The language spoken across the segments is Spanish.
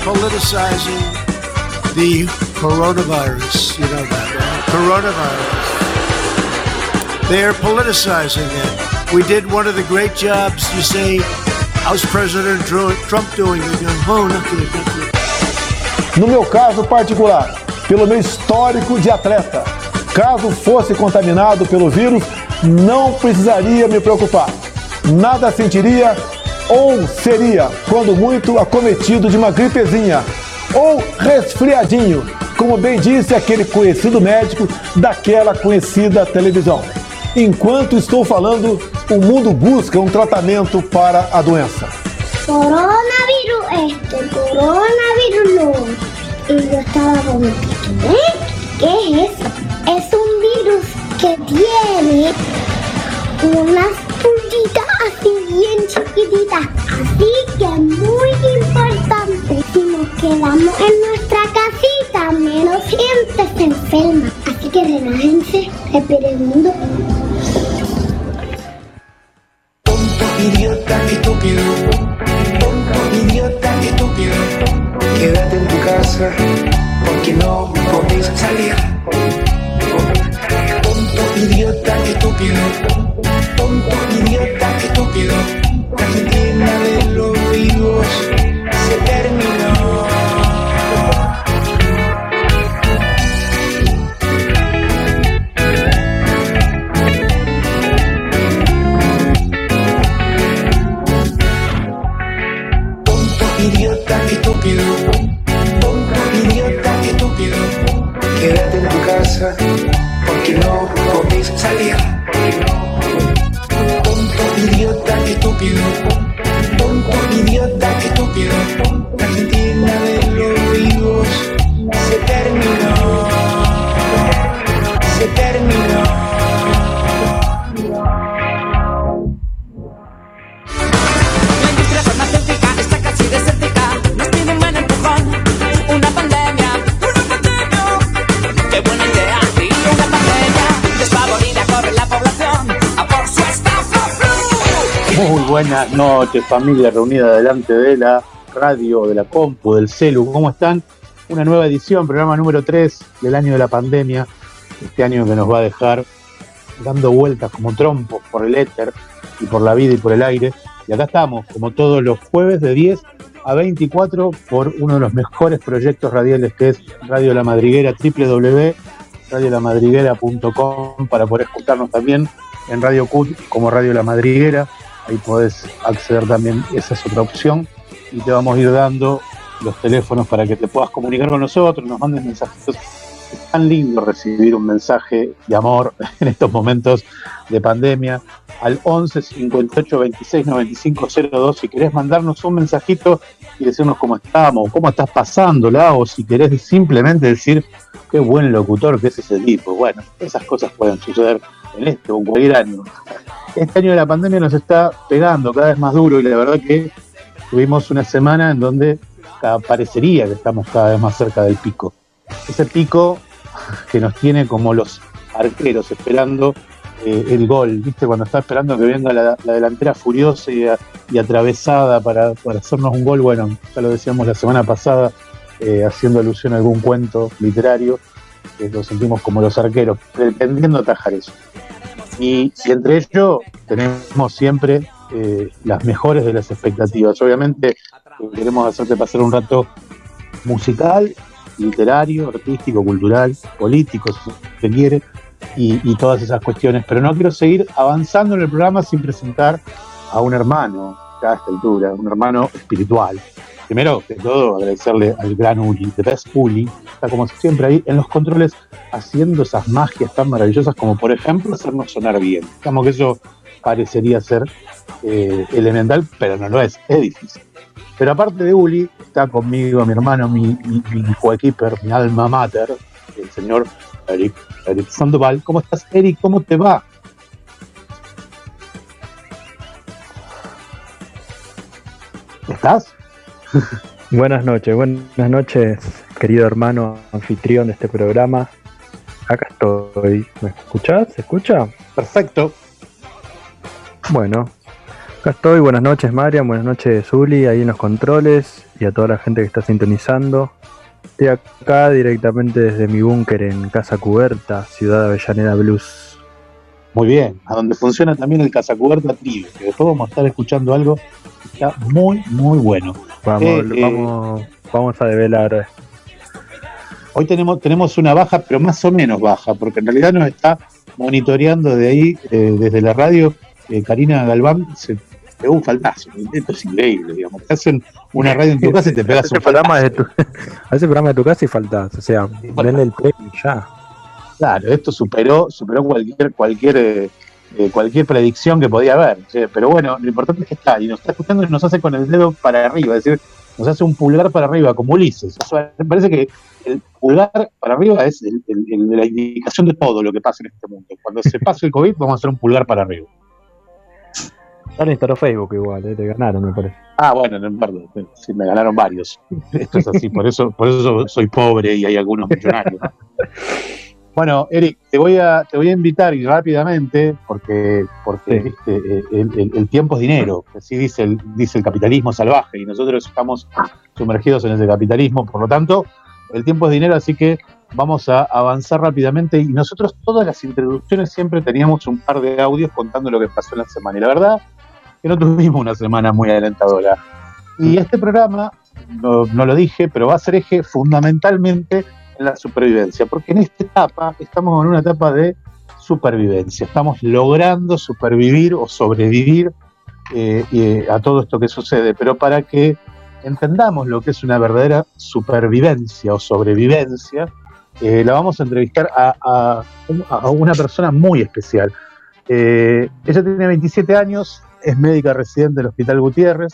politicizing the coronavirus. You know that, right? Coronavirus. Politicizing it. We did one of the great jobs, you say, how's President Trump doing? Good. No meu caso particular, pelo meu histórico de atleta, caso fosse contaminado pelo vírus, não precisaria me preocupar. Nada sentiria ou seria, quando muito, acometido de uma gripezinha ou resfriadinho, como bem disse aquele conhecido médico daquela conhecida televisão. Enquanto estou falando, o mundo busca um tratamento para a doença. Coronavirus este, coronavirus no. Y yo estaba como, ¿qué? ¿Qué es eso? Es un virus que tiene unas puntitas así bien chiquititas. Así que muy importante. Si nos quedamos en nuestra casita, menos gente se enferma. Así que relájense, respiren mundo. Tonto, idiota, estúpido. Tonto, idiota, estúpido. Quédate en tu casa porque no podéis salir. Tonto, idiota, estúpido tonto, idiota, buenas noches, familia reunida delante de la radio, de la compu, del celu. ¿Cómo están? Una nueva edición, programa número 3 del año de la pandemia. Este año que nos va a dejar dando vueltas como trompos por el éter y por la vida y por el aire. Y acá estamos, como todos los jueves de 10 a 24 por uno de los mejores proyectos radiales que es Radio La Madriguera, www.radiolamadriguera.com para poder escucharnos también en Radio CUT como Radio La Madriguera. Ahí podés acceder también, esa es otra opción. Y te vamos a ir dando los teléfonos para que te puedas comunicar con nosotros, nos mandes mensajitos. Es tan lindo recibir un mensaje de amor en estos momentos de pandemia al 11 58 26 95 02 si querés mandarnos un mensajito y decirnos cómo estamos, cómo estás pasándola o si querés simplemente decir qué buen locutor que es ese tipo. Bueno, esas cosas pueden suceder en este o cualquier año. Este año de la pandemia nos está pegando cada vez más duro y la verdad que tuvimos una semana en donde parecería que estamos cada vez más cerca del pico. Ese pico que nos tiene como los arqueros esperando eh, el gol, ¿viste? Cuando está esperando que venga la, la delantera furiosa y atravesada para, para hacernos un gol, bueno, ya lo decíamos la semana pasada, eh, haciendo alusión a algún cuento literario, lo sentimos como los arqueros, pretendiendo atajar eso. Y, y entre ellos tenemos siempre eh, las mejores de las expectativas. Obviamente queremos hacerte pasar un rato musical, literario, artístico, cultural, político, si se quiere, y, todas esas cuestiones. Pero no quiero seguir avanzando en el programa sin presentar a un hermano, a esta altura, un hermano espiritual. Primero que todo, agradecerle al gran Uli, The Best Uli, está como siempre ahí en los controles haciendo esas magias tan maravillosas como por ejemplo hacernos sonar bien. Digamos que eso parecería ser eh, elemental, pero no lo es, es difícil. Pero aparte de Uli, está conmigo mi hermano, mi, mi, mi coequiper, mi alma mater, el señor Eric, Eric Sandoval. ¿Cómo estás, Eric? ¿Cómo te va? ¿Estás? Buenas noches, buenas noches, querido hermano anfitrión de este programa. Acá estoy. ¿Me escuchás? ¿Se escucha? Perfecto. Bueno, Acá estoy, buenas noches Marian, buenas noches Zuli, ahí en los controles y a toda la gente que está sintonizando. Estoy acá directamente desde mi búnker en Casa Cuberta, Ciudad Avellaneda Blues. Muy bien, a donde funciona también el Casacuberta Tribe, que después vamos a estar escuchando algo que está muy, muy bueno. Vamos, Eh, eh, vamos, vamos a develar. Hoy tenemos, tenemos una baja, pero más o menos baja, porque en realidad nos está monitoreando de ahí, eh, desde la radio, eh, Karina Galván, se pegó un faltazo. Esto es increíble, digamos. Te hacen una radio en tu casa y te pegas un programa de tu, ese programa de tu casa y faltas, o sea, denle el premio ya. Claro, esto superó, superó cualquier, cualquier, eh, cualquier predicción que podía haber. ¿sí? Pero bueno, lo importante es que está, y nos está escuchando y nos hace con el dedo para arriba, es decir, nos hace un pulgar para arriba, como Ulises. O sea, me parece que el pulgar para arriba es el- el- el- la indicación de todo lo que pasa en este mundo. Cuando se pase el COVID, vamos a hacer un pulgar para arriba. Le instaló Facebook igual, eh, te ganaron, me parece. Ah, bueno, no importa, sí, me ganaron varios. Esto es así, por eso, por eso soy pobre y hay algunos millonarios. ¿no? Bueno, Eric, te voy a, te voy a invitar y rápidamente, porque, porque Sí. eh, el, el- el tiempo es dinero, así dice el, dice el capitalismo salvaje, y nosotros estamos sumergidos en ese capitalismo, por lo tanto, el tiempo es dinero, así que vamos a avanzar rápidamente. Y nosotros todas las introducciones siempre teníamos un par de audios contando lo que pasó en la semana. Y la verdad que no tuvimos una semana muy alentadora. Y este programa, no, no lo dije, pero va a ser eje fundamentalmente en la supervivencia, porque en esta etapa estamos en una etapa de supervivencia, estamos logrando supervivir o sobrevivir eh, eh, a todo esto que sucede, pero para que entendamos lo que es una verdadera supervivencia o sobrevivencia, eh, la vamos a entrevistar a, a un- a una persona muy especial. Ella tiene 27 años, es médica residente del Hospital Gutiérrez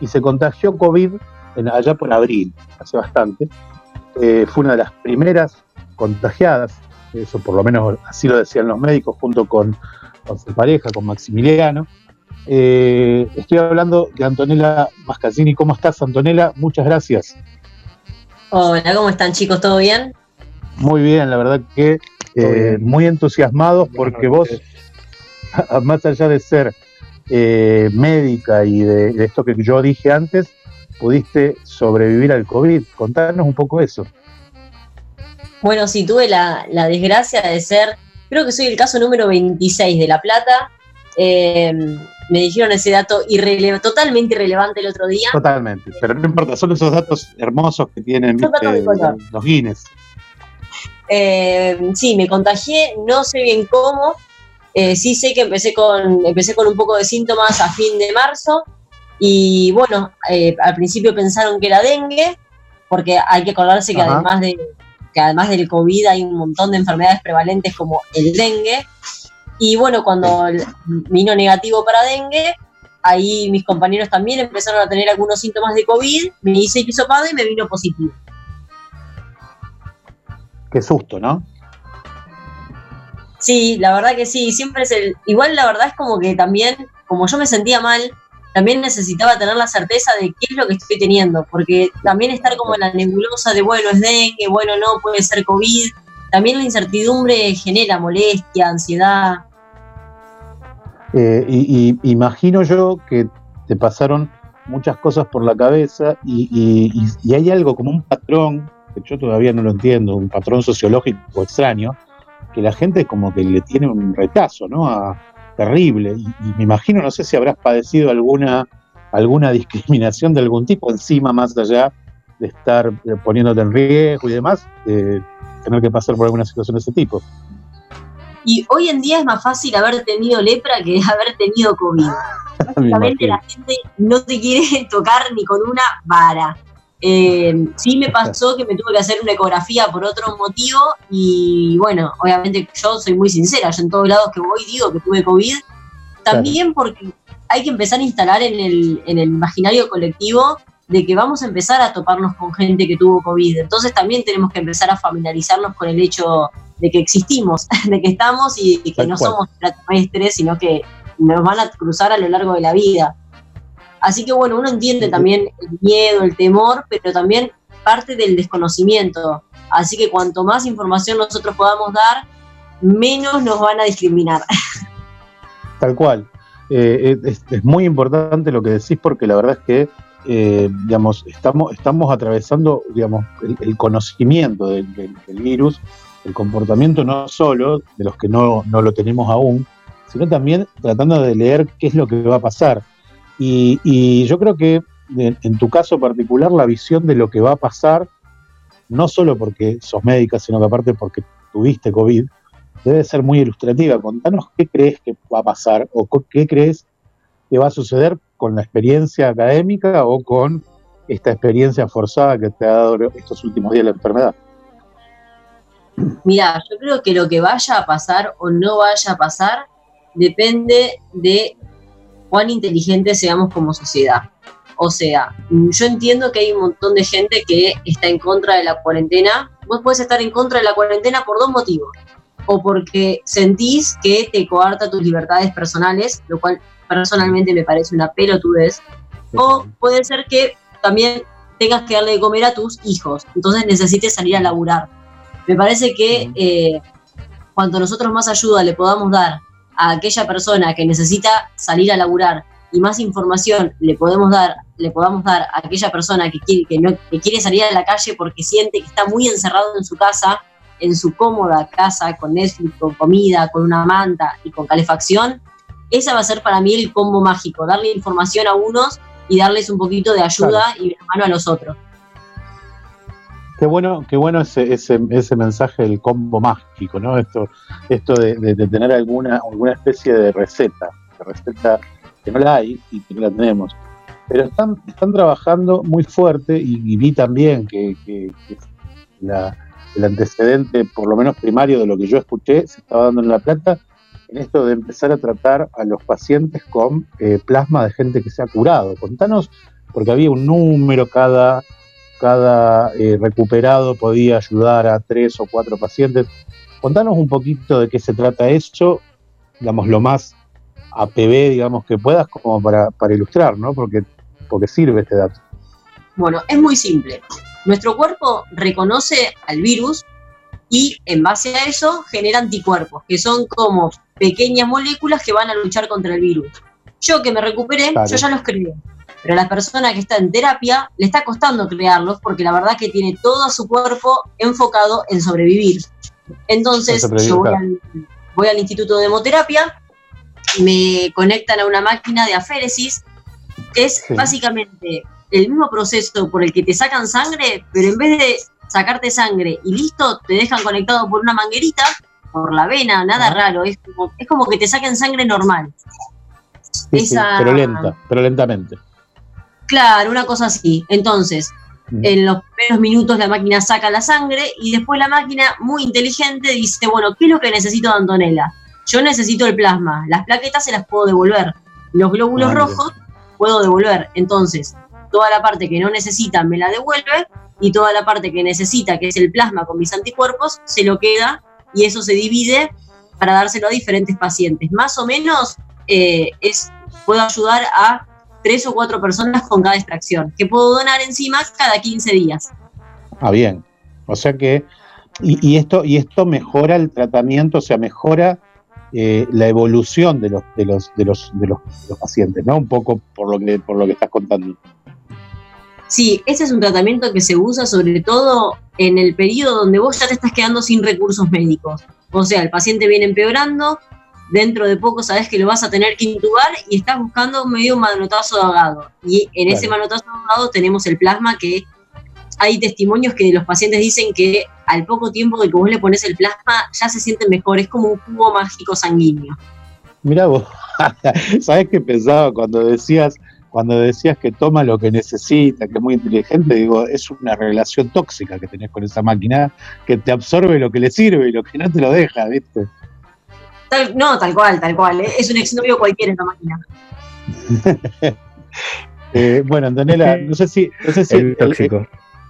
y se contagió COVID allá por abril, hace bastante. Eh, fue una de las primeras contagiadas, eso por lo menos así lo decían los médicos, junto con, con su pareja, con Maximiliano. Eh, estoy hablando de Antonella Mascasini. ¿Cómo estás, Antonella? Muchas gracias. Hola, ¿cómo están chicos? ¿Todo bien? Muy bien, la verdad que eh, muy entusiasmados porque vos, más allá de ser eh, médica y de, de esto que yo dije antes, pudiste sobrevivir al COVID. Contanos un poco eso. Bueno, sí, tuve la, la desgracia de ser, creo que soy el caso número 26 de La Plata. Eh, me dijeron ese dato irrele- totalmente irrelevante el otro día. Totalmente. Pero no importa, son esos datos hermosos que tienen color. los Guinness. Eh, sí, me contagié, no sé bien cómo. Eh, sí sé que empecé con, empecé con un poco de síntomas a fin de marzo. Y bueno, eh, al principio pensaron que era dengue, porque hay que acordarse que Ajá. además de que además del COVID hay un montón de enfermedades prevalentes como el dengue. Y bueno, cuando vino negativo para dengue, ahí mis compañeros también empezaron a tener algunos síntomas de COVID, me hice hisopado y me vino positivo. Qué susto, ¿no? Sí, la verdad que sí, siempre es el... Igual la verdad es como que también, como yo me sentía mal, también necesitaba tener la certeza de qué es lo que estoy teniendo, porque también estar como en la nebulosa de, bueno, es dengue, bueno, no, puede ser COVID, también la incertidumbre genera molestia, ansiedad. Eh, y, imagino yo que te pasaron muchas cosas por la cabeza y, y- hay algo como un patrón, que yo todavía no lo entiendo, un patrón sociológico extraño, que la gente como que le tiene un rechazo, ¿no? Terrible. Y, y me imagino, no sé si habrás padecido alguna, alguna discriminación de algún tipo encima, más allá de estar eh, poniéndote en riesgo y demás, eh, tener que pasar por alguna situación de ese tipo. Y hoy en día es más fácil haber tenido lepra que haber tenido COVID. Me Básicamente la gente no te quiere tocar ni con una vara. Eh, sí me pasó que me tuve que hacer una ecografía por otro motivo y bueno, obviamente yo soy muy sincera, yo en todos lados que voy digo que tuve COVID, también porque hay que empezar a instalar en el, en el imaginario colectivo de que vamos a empezar a toparnos con gente que tuvo COVID, entonces también tenemos que empezar a familiarizarnos con el hecho de que existimos, de que estamos y, que Tal no cual. somos extraterrestres, sino que nos van a cruzar a lo largo de la vida. Así que bueno, uno entiende también el miedo, el temor, pero también parte del desconocimiento. Así que cuanto más información nosotros podamos dar, menos nos van a discriminar. Tal cual. eh, es, es muy importante lo que decís porque la verdad es que eh, digamos, estamos, estamos atravesando digamos, el, el conocimiento del, del- del virus, el comportamiento no solo de los que no, no lo tenemos aún, sino también tratando de leer qué es lo que va a pasar. Y, y yo creo que en, en tu caso particular, la visión de lo que va a pasar, no solo porque sos médica, sino que aparte porque tuviste COVID, debe ser muy ilustrativa. Contanos qué crees que va a pasar o qué crees que va a suceder con la experiencia académica o con esta experiencia forzada que te ha dado estos últimos días la enfermedad. Mira, yo creo que lo que vaya a pasar o no vaya a pasar depende de cuán inteligentes seamos como sociedad. O sea, yo entiendo que hay un montón de gente que está en contra de la cuarentena. Vos podés estar en contra de la cuarentena por dos motivos. O porque sentís que te coarta tus libertades personales, lo cual personalmente me parece una pelotudez. O puede ser que también tengas que darle de comer a tus hijos, entonces necesites salir a laburar. Me parece que eh, cuanto nosotros más ayuda le podamos dar a aquella persona que necesita salir a laburar y más información le podemos dar, le podamos dar a aquella persona que quiere, que no, que quiere salir a la calle porque siente que está muy encerrado en su casa, en su cómoda casa, con Netflix, con comida, con una manta y con calefacción, esa va a ser para mí el combo mágico, darle información a unos y darles un poquito de ayuda y de mano a los otros. Qué bueno, qué bueno ese, ese, mensaje del combo mágico, ¿no? Esto, esto de, tener alguna, alguna especie de receta, de receta que no la hay y que no la tenemos. Pero están, están trabajando muy fuerte y, vi también que, que- el antecedente, por lo menos primario de lo que yo escuché, se estaba dando en La Plata, en esto de empezar a tratar a los pacientes con eh, plasma de gente que se ha curado. Contanos, porque había un número cada cada eh, recuperado podía ayudar a tres o cuatro pacientes. Contanos un poquito de qué se trata eso, digamos, lo más APB, digamos, que puedas, como para, para ilustrar, ¿no? Porque, porque sirve este dato. Bueno, es muy simple. Nuestro cuerpo reconoce al virus y en base a eso genera anticuerpos, que son como pequeñas moléculas que van a luchar contra el virus. Yo que me recuperé, Claro. yo ya los creé. Pero a la persona que está en terapia le está costando crearlos porque la verdad que tiene todo su cuerpo enfocado en sobrevivir. Entonces, sobrevivir, yo voy claro. al, voy al Instituto de Hemoterapia, me conectan a una máquina de aféresis, que es Sí. básicamente el mismo proceso por el que te sacan sangre, pero en vez de sacarte sangre y listo, te dejan conectado por una manguerita, por la vena, nada Ah. raro, es como, es como que te saquen sangre normal. Sí, sí, Esa- pero lenta, pero lentamente. Claro, una cosa así. Entonces, Mm. en los primeros minutos la máquina saca la sangre y después la máquina, muy inteligente, dice, bueno, ¿qué es lo que necesito de Antonella? Yo necesito el plasma, las plaquetas se las puedo devolver, los glóbulos rojos puedo devolver. Entonces, toda la parte que no necesita me la devuelve y toda la parte que necesita, que es el plasma con mis anticuerpos, se lo queda y eso se divide para dárselo a diferentes pacientes. Más o menos eh, es, puedo ayudar a tres o cuatro personas con cada extracción, que puedo donar encima cada 15 días. Ah, bien. O sea que, y, y esto, y esto mejora el tratamiento, o sea, mejora eh, la evolución de los, de los, de los, de los, de los pacientes, ¿no? Un poco por lo que, por lo que estás contando. Sí, este es un tratamiento que se usa sobre todo en el periodo donde vos ya te estás quedando sin recursos médicos. O sea, el paciente viene empeorando, dentro de poco sabes que lo vas a tener que intubar y estás buscando medio un manotazo de ahogado. Y en ese manotazo de ahogado tenemos el plasma que hay testimonios que los pacientes dicen que al poco tiempo de que vos le pones el plasma ya se sienten mejor, es como un cubo mágico sanguíneo. Mirá vos, ¿sabés qué pensaba cuando decías, cuando decías que toma lo que necesita, que es muy inteligente? Digo, es una relación tóxica que tenés con esa máquina que te absorbe lo que le sirve y lo que no te lo deja, ¿viste? Tal- no, tal cual, tal cual. ¿eh? Es un exnovio cualquiera esta máquina. Eh, bueno, Antonella, no sé si. No sé si El tóxico.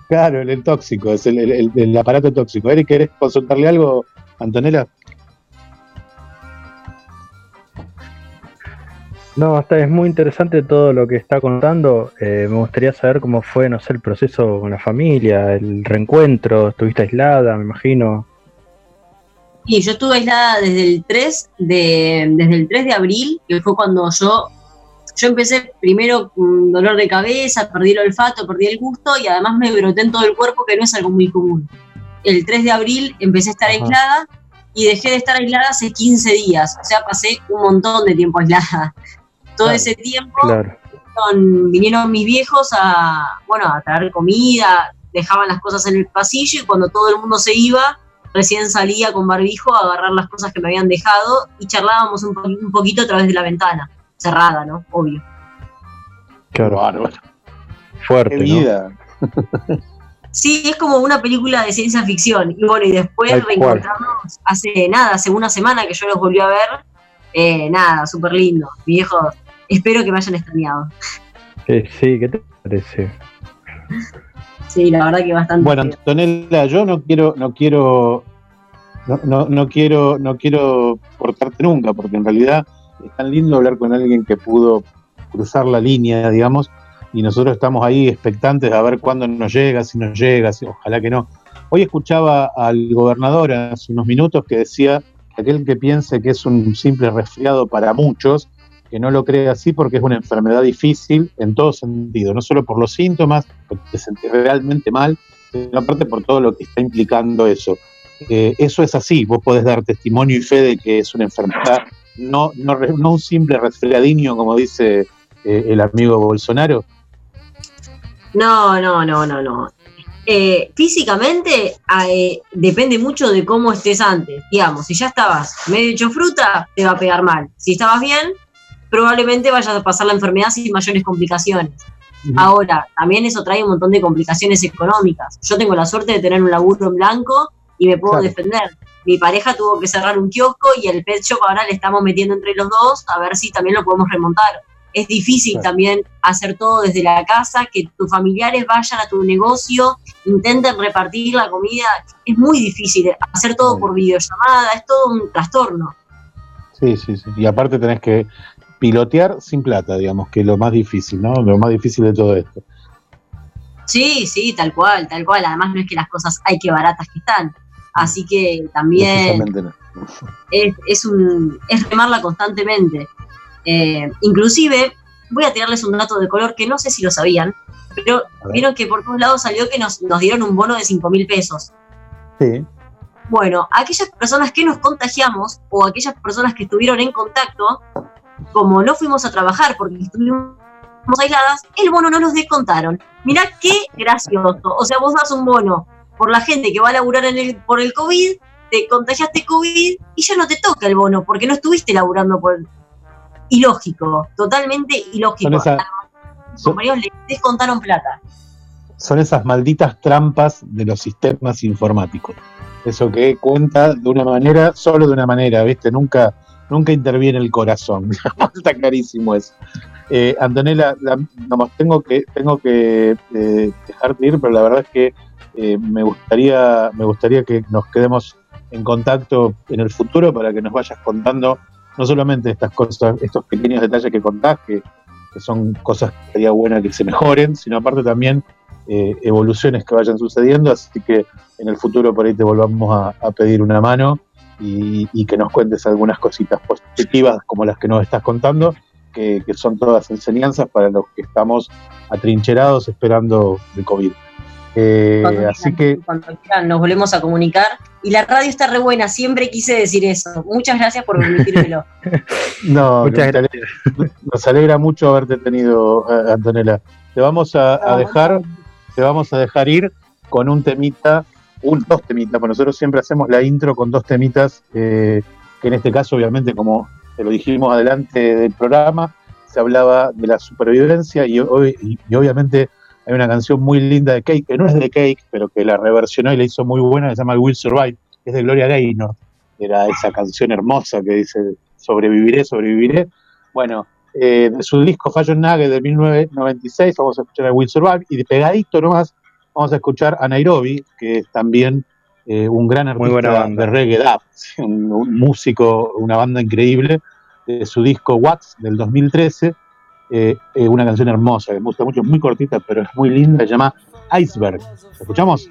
claro, el, el tóxico, es el, el- el- el aparato tóxico. Eric, ¿querés consultarle algo, Antonella? No, está, es muy interesante todo lo que está contando. Eh, me gustaría saber cómo fue, no sé, el proceso con la familia, el reencuentro. Estuviste aislada, me imagino. Y yo estuve aislada desde el 3 de, desde el 3 de abril, que fue cuando yo, yo empecé primero con dolor de cabeza, perdí el olfato, perdí el gusto y además me broté en todo el cuerpo, que no es algo muy común. El 3 de abril empecé a estar Ajá. aislada y dejé de estar aislada hace 15 días, o sea, pasé un montón de tiempo aislada. Todo Claro. ese tiempo Claro. vinieron, vinieron mis viejos a, bueno, a traer comida, dejaban las cosas en el pasillo y cuando todo el mundo se iba, recién salía con barbijo a agarrar las cosas que me habían dejado y charlábamos un, po- un poquito a través de la ventana, cerrada, ¿no? Obvio. Claro. Bárbaro. Fuerte, Qué ¿no? vida. Sí, es como una película de ciencia ficción. Y bueno, y después Tal cual. reencontrarnos hace nada, hace una semana que yo los volví a ver. Eh, nada, súper lindo. Mi viejo, espero que me hayan extrañado. Eh, sí, ¿qué te parece? Sí, la verdad que bastante. Bueno, Antonella, yo no quiero, no quiero, no, no, no quiero, no quiero cortarte nunca, porque en realidad es tan lindo hablar con alguien que pudo cruzar la línea, digamos, y nosotros estamos ahí expectantes a ver cuándo nos llega, si nos llega, si, ojalá que no. Hoy escuchaba al gobernador hace unos minutos que decía que aquel que piense que es un simple resfriado para muchos, que no lo cree así porque es una enfermedad difícil en todo sentido, no solo por los síntomas, porque te sentís realmente mal, sino aparte por todo lo que está implicando eso. Eh, eso es así, vos podés dar testimonio y fe de que es una enfermedad, no, no, no un simple resfriadiño, como dice eh, el amigo Bolsonaro. No, no, no, no, no. Eh, físicamente eh, depende mucho de cómo estés antes. Digamos, si ya estabas medio hecho fruta, te va a pegar mal. Si estabas bien, probablemente vayas a pasar la enfermedad sin mayores complicaciones. Ahora, también eso trae un montón de complicaciones económicas. Yo tengo la suerte de tener un laburo en blanco y me puedo Claro. defender. Mi pareja tuvo que cerrar un kiosco y el pet shop ahora le estamos metiendo entre los dos a ver si también lo podemos remontar. Es difícil Claro. también hacer todo desde la casa, que tus familiares vayan a tu negocio, intenten repartir la comida. Es muy difícil hacer todo por videollamada, es todo un trastorno. Sí, sí, sí. Y aparte tenés que pilotear sin plata, digamos, que es lo más difícil, ¿no? Lo más difícil de todo esto. Sí, sí, tal cual, tal cual. Además no es que las cosas hay que baratas que están. Así que también no. es, es un, es remarla constantemente. Eh, inclusive, voy a tirarles un dato de color que no sé si lo sabían, pero vieron que por todos lados salió que nos, nos dieron un bono de 5 mil pesos. Sí. Bueno, aquellas personas que nos contagiamos o aquellas personas que estuvieron en contacto, como no fuimos a trabajar porque estuvimos aisladas, el bono no nos descontaron. Mirá qué gracioso. O sea, vos das un bono por la gente que va a laburar en el, por el COVID, te contagiaste COVID y ya no te toca el bono porque no estuviste laburando por... Ilógico, totalmente ilógico. Son, esa- A los son, compañeros les descontaron plata. son esas malditas trampas de los sistemas informáticos. Eso que cuenta de una manera, solo de una manera, ¿viste? Nunca, nunca interviene el corazón. Está clarísimo eso. Eh, Antonella, la- vamos, tengo que, tengo que eh, dejarte ir, pero la verdad es que eh, me gustaría, me gustaría que nos quedemos en contacto en el futuro para que nos vayas contando no solamente estas cosas, estos pequeños detalles que contás, que, son cosas que sería buena que se mejoren, sino aparte también eh, evoluciones que vayan sucediendo, así que en el futuro por ahí te volvamos a pedir una mano y, y que nos cuentes algunas cositas positivas como las que nos estás contando, que, que son todas enseñanzas para los que estamos atrincherados esperando el COVID. Eh, Cuando así quieran, que cuando quieran, nos volvemos a comunicar. Y la radio está re buena, siempre quise decir eso. Muchas gracias por permitírmelo. no, Muchas nos alegra, nos alegra mucho haberte tenido, eh, Antonella. Te vamos a, a No, dejar, te vamos a dejar ir con un temita, un dos temitas, porque nosotros siempre hacemos la intro con dos temitas, eh, que en este caso, obviamente, como te lo dijimos adelante del programa, se hablaba de la supervivencia y, y- obviamente hay una canción muy linda de Cake, que no es de Cake, pero que la reversionó y la hizo muy buena, que se llama Will Survive, que es de Gloria Gaynor. Era esa canción hermosa que dice sobreviviré, sobreviviré. Bueno, eh, de su disco Fashion Nugget de 1996 vamos a escuchar a Will Survive y de pegadito nomás vamos a escuchar a Nairobi, que es también eh, un gran artista de reggae dub, un, un músico, una banda increíble, de su disco Wax del 2013, eh, eh, una canción hermosa, que me gusta mucho, es muy cortita, pero es muy linda, se llama Iceberg. ¿Escuchamos?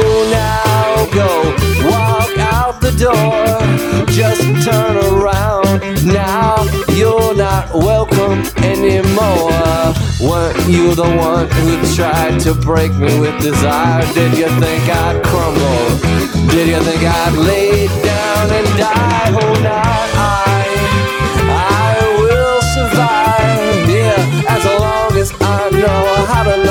door. Just turn around. Now you're not welcome anymore. Weren't you the one who tried to break me with desire? Did you think I'd crumble? Did you think I'd lay down and die? Oh, not I. I will survive. Yeah, as long as I know how to love,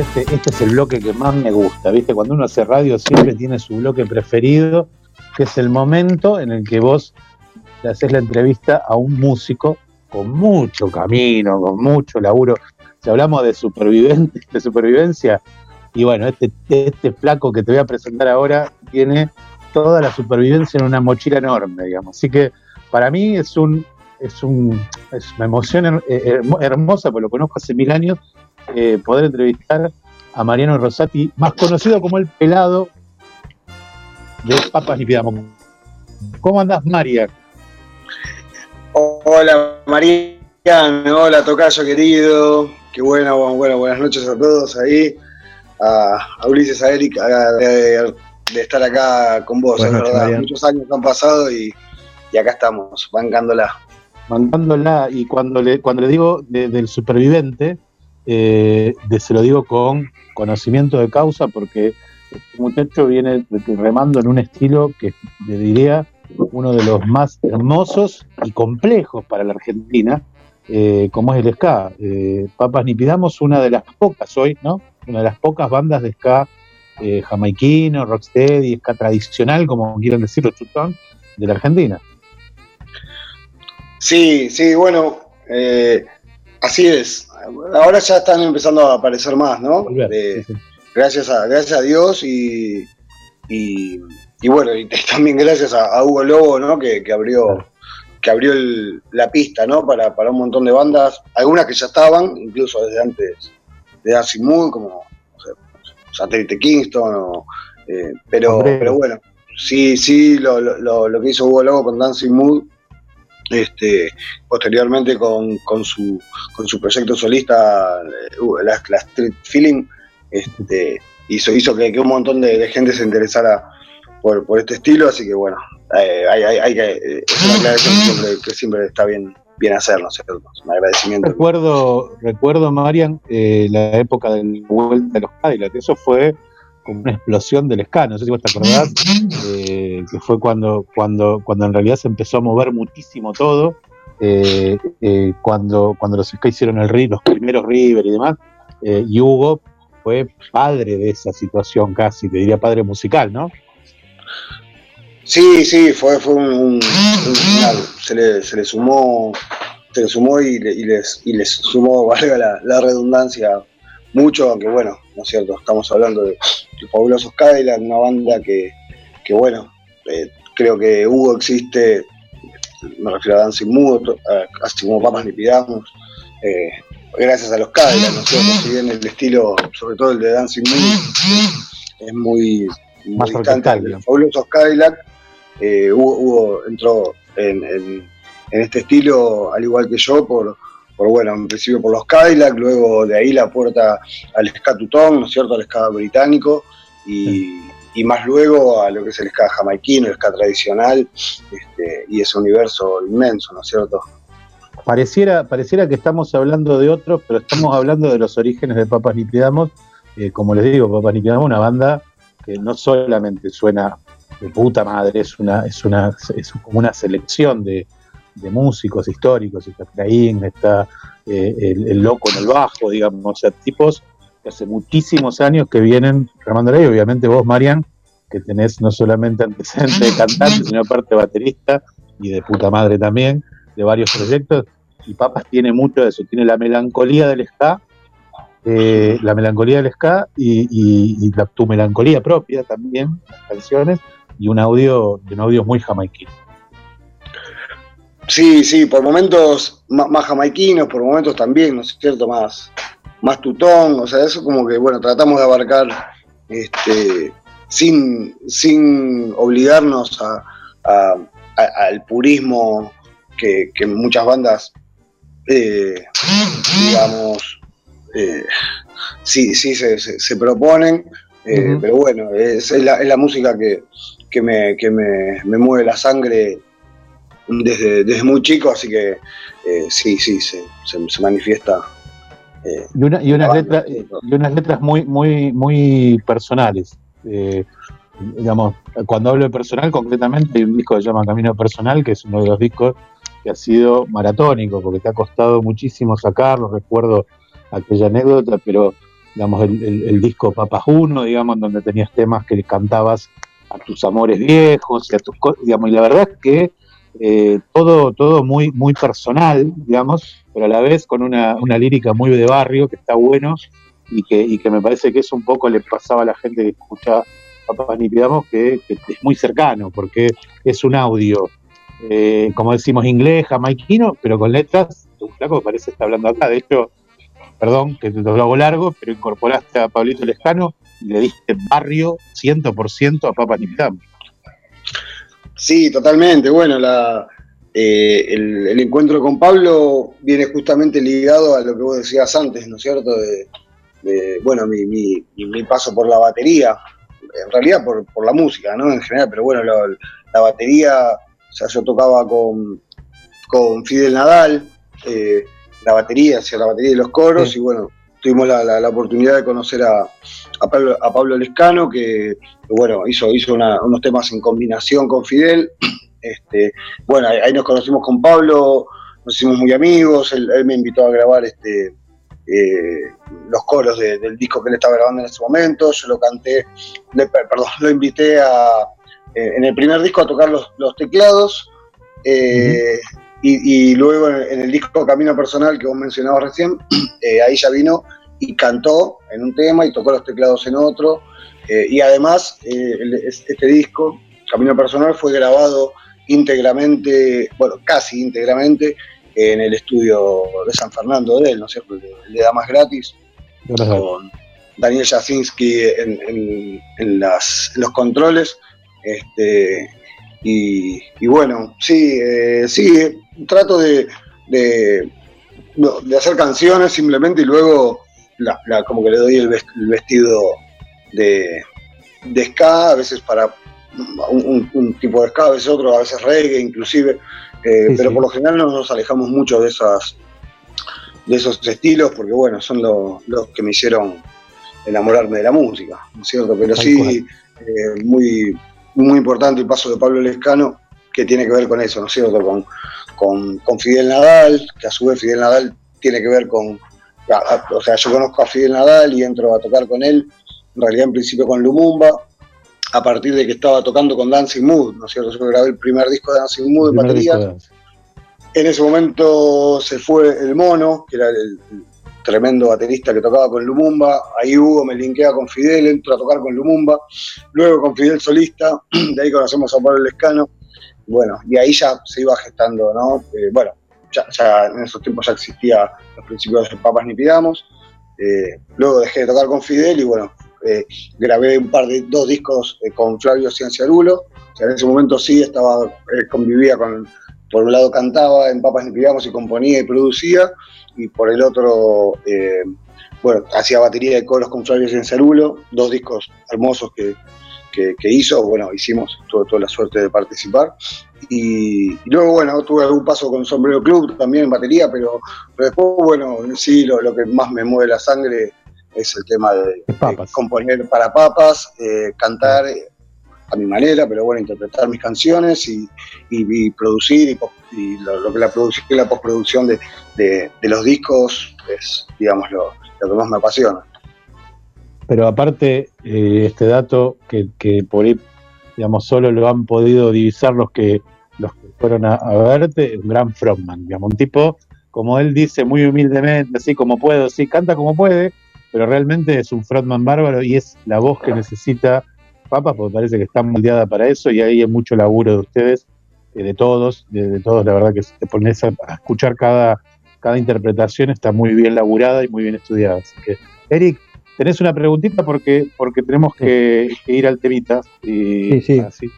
Este, este es el bloque que más me gusta, ¿viste? Cuando uno hace radio siempre tiene su bloque preferido, que es el momento en el que vos le haces la entrevista a un músico con mucho camino, con mucho laburo. Si hablamos de, superviven- de supervivencia, y bueno, este, este flaco que te voy a presentar ahora tiene toda la supervivencia en una mochila enorme, digamos. Así que para mí es un es un es una emoción eh, hermo- hermosa, porque lo conozco hace mil años, eh, poder entrevistar a Mariano Rosati, más conocido como el pelado de Papas Pidamos. ¿Cómo andás, María? Hola Marian, hola Tocayo querido, qué bueno, bueno, buenas noches a todos ahí, a, a Ulises, a Eric, a- de, de estar acá con vos, es verdad, muchos años han pasado y, y acá estamos, bancándola. mandándola y cuando le cuando le digo de- del superviviente eh, se lo digo con conocimiento de causa porque este muchacho viene remando en un estilo que le diría uno de los más hermosos y complejos para la Argentina eh, como es el ska. Eh, Papas ni pidamos una de las pocas hoy no una de las pocas bandas de ska eh, jamaiquino rocksteady ska tradicional como quieran decirlo chutón de la Argentina. Sí, sí, bueno, eh, así es, ahora ya están empezando a aparecer más, ¿no? Volver, De- sí, sí. gracias a, gracias a Dios y, y, y bueno, y también gracias a, a Hugo Lobo, ¿no? Que, que abrió, que abrió el- la pista, ¿no? Para, para un montón de bandas, algunas que ya estaban, incluso desde antes de Mood, como no sé, Satélite Kingston, o, eh, pero, Hombre. pero bueno, sí, sí, lo, lo- lo, lo que hizo Hugo Lobo con Dancing Mood, este, posteriormente con, con su con su proyecto solista, eh, uh, la, Street Feeling, este, hizo, hizo que, un montón de, gente se interesara por, por este estilo, así que bueno, eh, hay, hay- que, es una aclaración que que siempre está bien, bien hacer, ¿no es cierto? Un agradecimiento. Recuerdo, recuerdo Marian, eh, la época de la vuelta de los Cadillacs. Eso fue como una explosión del ska. No sé si vos te acordás, eh, que fue cuando, cuando, cuando en realidad se empezó a mover muchísimo todo. eh, eh, cuando, cuando los ska hicieron el los primeros River y demás. y Hugo fue padre de esa situación casi, te diría padre musical, ¿no? Sí, sí, fue, fue un, un- se, le, se le sumó, se le sumó y, le- y les, y les sumó, valga la, la redundancia, mucho, aunque bueno, ¿no es cierto? Estamos hablando de los fabulosos Cadillac, una banda que, que bueno, eh, creo que Hugo existe, me refiero a Dancing Mood, a- así como Papas ni Pidamos, eh, gracias a los Cadillac, ¿no es cierto? Si bien el estilo, sobre todo el de Dancing Mood, es muy, muy Más distante de los fabulosos Cadillac, eh, Hugo, Hugo entró en, en- en este estilo, al igual que yo, por, por bueno, en principio por los Cadillac, luego de ahí la puerta al ska tutón, ¿no es cierto?, al ska británico, y, y más luego a lo que es el ska jamaiquino, el ska tradicional, este, y ese universo inmenso, ¿no es cierto? Pareciera, pareciera que estamos hablando de otros, pero estamos hablando de los orígenes de Papas Ni Pidamos. Eh, como les digo, Papas Ni Pidamos una banda que no solamente suena de puta madre, es una, es una, es como una selección de, de músicos históricos, está Efraín, está eh, el, loco en el bajo, digamos, o sea, tipos que hace muchísimos años que vienen remando y obviamente vos, Marian, que tenés no solamente antecedentes de cantante, sino aparte baterista y de puta madre también, de varios proyectos, y Papas tiene mucho de eso, tiene la melancolía del ska, eh, la melancolía del ska y la, tu melancolía propia también, las canciones, y un audio, un audio muy jamaiquino. Sí, sí, por momentos más, jamaiquinos, por momentos también, ¿no es cierto? Más, más tutón, o sea, eso como que, bueno, tratamos de abarcar este, sin, sin obligarnos a, a- a- al purismo que, que muchas bandas, eh, digamos, eh, sí, sí se, se- se proponen, eh, pero bueno, es, es la, es la música que, que, me, que me, me mueve la sangre desde, desde muy chico, así que eh, sí, sí, se, se- se manifiesta. eh, Y, una- y unas todo. y unas letras muy, muy, muy personales. Eh, digamos, cuando hablo de personal, concretamente hay un disco que se llama Camino Personal, que es uno de los discos que ha sido maratónico, porque te ha costado muchísimo sacarlo, recuerdo aquella anécdota, pero digamos, el, el- el disco Papas 1, digamos, donde tenías temas que cantabas a tus amores viejos, y a tus digamos, y la verdad es que eh, todo, todo muy, muy personal, digamos, pero a la vez con una, una lírica muy de barrio, que está bueno, y que, y que me parece que eso un poco le pasaba a la gente que escucha Papas ni Pidamos, que, es muy cercano, porque es un audio, eh, como decimos, inglés, jamaiquino, pero con letras, un flaco parece estar hablando acá. De hecho, perdón que te lo hago largo, pero incorporaste a Pablito Lescano y le diste barrio 100% a Papas ni Pidamos. Sí, totalmente. Bueno, la, eh, el, el encuentro con Pablo viene justamente ligado a lo que vos decías antes, ¿no es cierto? De, de, bueno, mi, mi- mi- paso por la batería, en realidad por, por la música, ¿no? En general, pero bueno, la, la batería, o sea, yo tocaba con, con Fidel Nadal, eh, la batería, hacía la batería y los coros, y bueno, tuvimos la, la- la oportunidad de conocer a, a Pablo, a Pablo Lescano, que, bueno, hizo, hizo una- unos temas en combinación con Fidel. Este, bueno, ahí, nos conocimos con Pablo, nos hicimos muy amigos, él, él me invitó a grabar este, eh, los coros de- del disco que él estaba grabando en ese momento, yo lo canté, le- per- perdón, lo invité a, eh, en el primer disco a tocar los, los teclados, eh, y, y luego en, en el disco Camino Personal que vos mencionabas recién, eh, ahí ya vino y cantó en un tema y tocó los teclados en otro, eh, y además eh, el- es- este disco, Camino Personal, fue grabado íntegramente, bueno, casi íntegramente, en el estudio de San Fernando de él, ¿no es cierto? El de Damas Gratis, con Daniel Jasinski en, en- en las, en los controles. Este, y, y bueno, sí, eh, sí, trato de, de, de hacer canciones simplemente y luego la- la- como que le doy el, ves- el vestido de, de ska, a veces para un, un- un tipo de ska, a veces otro, a veces reggae inclusive, eh, Sí, pero sí. por lo general no nos alejamos mucho de esas de esos estilos porque bueno, son lo- los que me hicieron enamorarme de la música, ¿no es cierto? Pero Tal sí, eh, muy, muy importante el paso de Pablo Lescano, que tiene que ver con eso, ¿no es cierto? Con, con, con Fidel Nadal, que a su vez Fidel Nadal tiene que ver con, o sea, yo conozco a Fidel Nadal y entro a tocar con él, en realidad en principio con Lumumba, a partir de que estaba tocando con Dancing Mood, ¿no es cierto? Yo grabé el primer disco de Dancing Mood en batería. En ese momento se fue el Mono, que era el, el tremendo baterista que tocaba con Lumumba. Ahí Hugo me linkea con Fidel, entro a tocar con Lumumba. Luego con Fidel solista, de ahí conocemos a Pablo Lescano. Bueno, y ahí ya se iba gestando, ¿no? Eh, bueno, ya, en esos tiempos ya existía los principios de Papas Ni Pidamos. Eh, luego dejé de tocar con Fidel y bueno, eh, grabé un par de dos discos eh, con Flavio Cienciarulo. O en ese momento sí estaba, eh, convivía con, por un lado cantaba en Papas Ni Pidamos y componía y producía, y por el otro, bueno, hacía batería de coros con Flavio Cienciarulo, dos discos hermosos que, que, que hizo, bueno, hicimos, tuve toda la suerte de participar. Y, y luego, bueno, tuve algún paso con Sombrero Club también en batería, pero, pero después, bueno, en sí lo, lo que más me mueve la sangre es el tema de, de componer para papas, eh, cantar eh, a mi manera, pero bueno, interpretar mis canciones y, y- y producir y, y lo, lo que la producción y la postproducción de, de- de los discos es, digamos, lo, lo que más me apasiona. Pero aparte, eh, este dato que, que por ahí, digamos, solo lo han podido divisar los que los que fueron a, a verte, un gran frontman, digamos, un tipo, como él dice muy humildemente, así como puedo, sí, canta como puede, pero realmente es un frontman bárbaro y es la voz que necesita Papas, porque parece que está moldeada para eso y ahí hay mucho laburo de ustedes, eh, de todos, de, de todos, la verdad que si te pones a, a escuchar cada, cada interpretación está muy bien laburada y muy bien estudiada. Así que, Eric, tenés una preguntita porque, porque tenemos que, que ir al temita. Y, Sí, sí. así.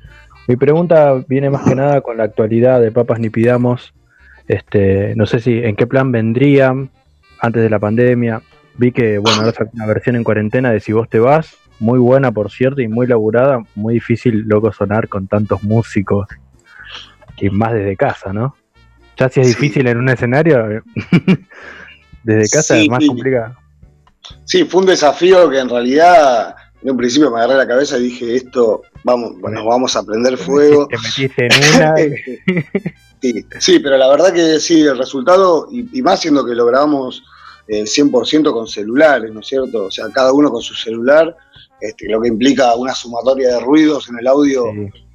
Mi pregunta viene más que nada con la actualidad de Papas Ni Pidamos. Este, no sé si en qué plan vendrían antes de la pandemia. Vi que, bueno, ahora sacó una versión en cuarentena de Si vos te vas, muy buena por cierto y muy laburada, muy difícil loco sonar con tantos músicos y más desde casa, ¿no? Ya si es difícil en un escenario, desde casa Sí, es más complicado. Sí, fue un desafío que en realidad en un principio me agarré la cabeza y dije, esto, vamos, nos vamos a prender fuego. Te metiste en una. Sí, sí, pero la verdad que sí, el resultado, y, y más siendo que lo grabamos eh, 100% con celulares, ¿no es cierto? O sea, cada uno con su celular, este, lo que implica una sumatoria de ruidos en el audio,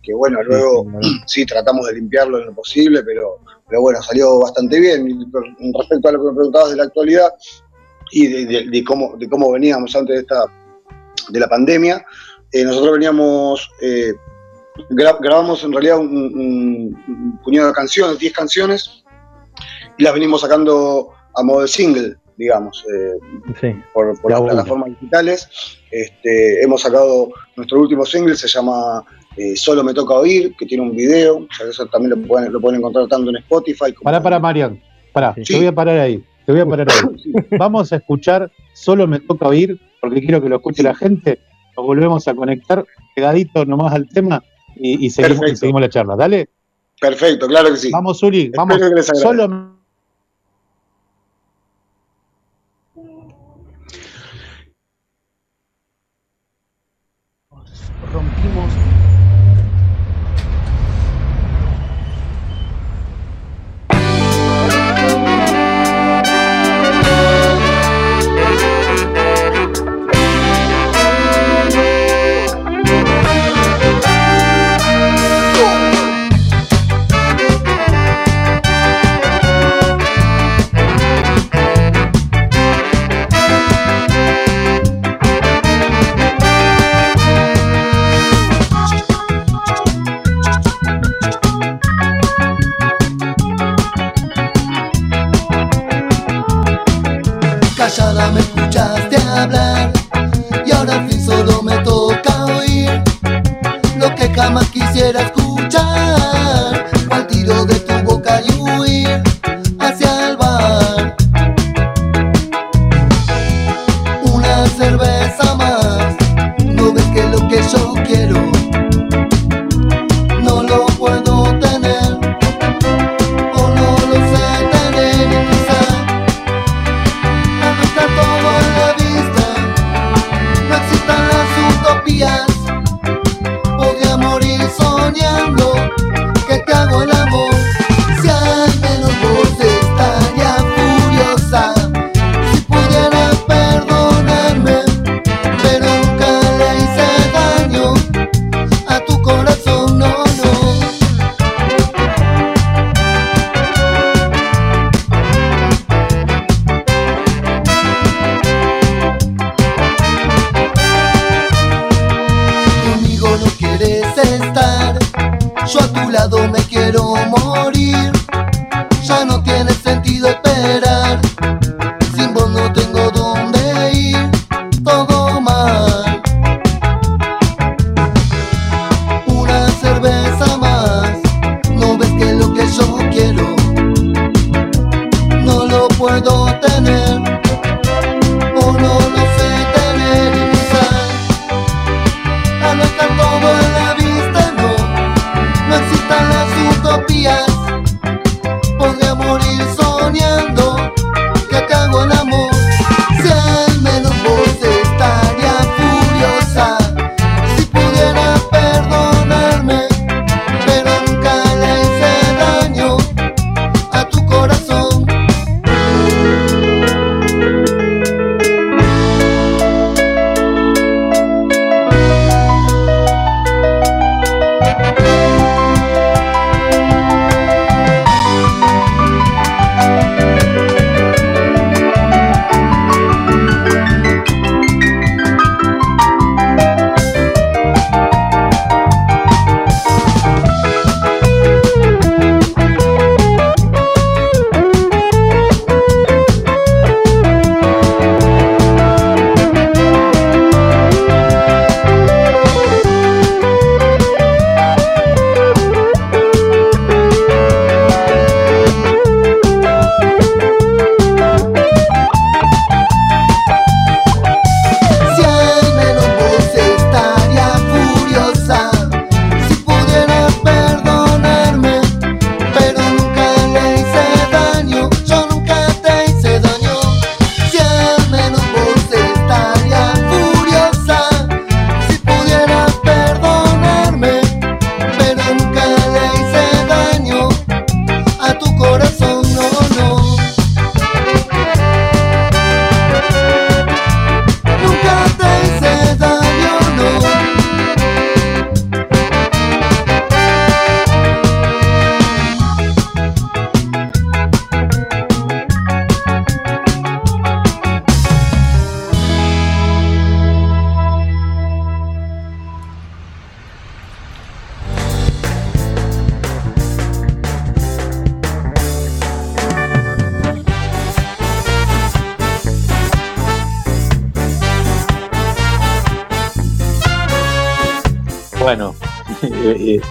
que bueno, luego sí, tratamos de limpiarlo en lo posible, pero, pero bueno, salió bastante bien. Y respecto a lo que me preguntabas de la actualidad y de, de- de cómo, de cómo veníamos antes de, esta, de la pandemia, eh, nosotros veníamos, eh, gra- grabamos en realidad un, un- un puñado de canciones, 10 canciones, y las venimos sacando a modo de single, digamos, eh, Sí. por, por las plataformas digitales. Este, hemos sacado nuestro último single, se llama eh, Solo me toca oír, que tiene un video, o sea, eso también lo pueden, lo pueden encontrar tanto en Spotify como Pará, pará, Marian. Pará, te voy a parar ahí. Te voy a parar ahí. Vamos a escuchar, solo me toca oír, porque quiero que lo escuche la gente. Nos volvemos a conectar pegadito nomás al tema y, y seguimos, y Perfecto. seguimos la charla. Dale. Perfecto, claro que sí. Vamos, Uli, vamos. Solo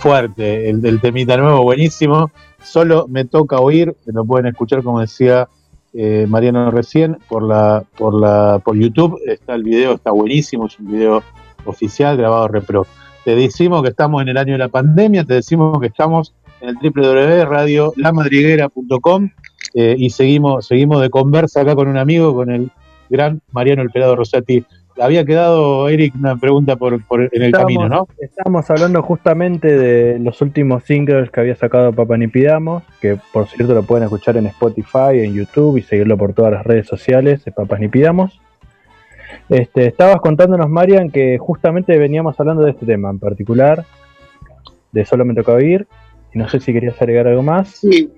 fuerte, el del temita nuevo, buenísimo. Solo me toca oír, lo pueden escuchar como decía eh, Mariano recién, por la, por la, por YouTube, está el video, está buenísimo, es un video oficial grabado repro. Te decimos que estamos en el año de la pandemia, te decimos que estamos en el www.radiolamadriguera.com eh, y seguimos, seguimos de conversa acá con un amigo, con el gran Mariano El Pelado Rosati. Había quedado, Eric, una pregunta por, por- en el Estábamos- camino, ¿no? Estábamos hablando justamente de los últimos singles que había sacado Papa Ni Pidamos, que por cierto lo pueden escuchar en Spotify, en YouTube y seguirlo por todas las redes sociales de Papas Ni Pidamos. Este, estabas contándonos, Marian, que justamente veníamos hablando de este tema en particular, de Solo me toca oír, y no sé si querías agregar algo más. Sí,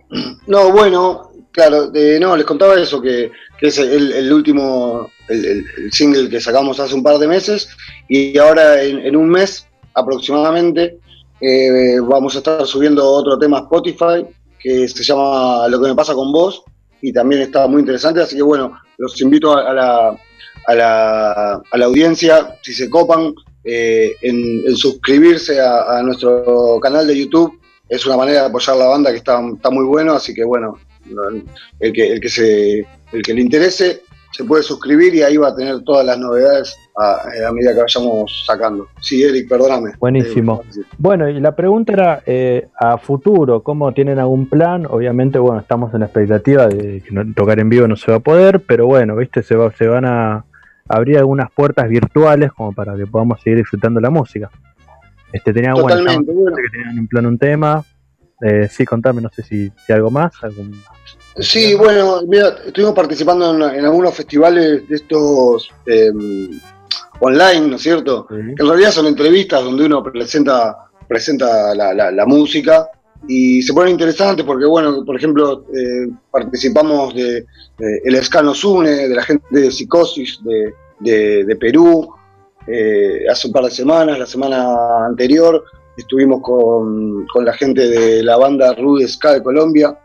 no, bueno, claro, de- no, les contaba eso, que, que es el, el último, el, single que sacamos hace un par de meses, y ahora en, un mes aproximadamente eh, vamos a estar subiendo otro tema a Spotify, que se llama Lo que me pasa con vos, y también está muy interesante, así que bueno, los invito a, la, a, la, a la audiencia, si se copan, eh, en, en suscribirse a, nuestro canal de YouTube, es una manera de apoyar la banda que está, está muy bueno, así que bueno, no- el que, el que se el que le interese se puede suscribir y ahí va a tener todas las novedades a, a medida que vayamos sacando. Sí, Eric, perdóname. Buenísimo. Bueno, y la pregunta era eh, a futuro, ¿cómo tienen algún plan? Obviamente, bueno, estamos en la expectativa de que no- tocar en vivo no se va a poder, pero bueno, viste, se, va- se van a abrir algunas puertas virtuales como para que podamos seguir disfrutando la música. Este tenía Totalmente, bueno. que tenían en plan un tema. Eh, sí, contame, no sé si, si algo más. algún- Sí, bueno, mira, estuvimos participando en, en algunos festivales de estos eh, online, ¿no es cierto? Que en realidad son entrevistas donde uno presenta, presenta la, la- la música y se pone interesante porque, bueno, por ejemplo, eh, participamos de, de El Ska nos une, de la gente de Psicosis de, de- de Perú, eh, hace un par de semanas, la semana anterior, estuvimos con, con la gente de la banda Rude Ska de Colombia,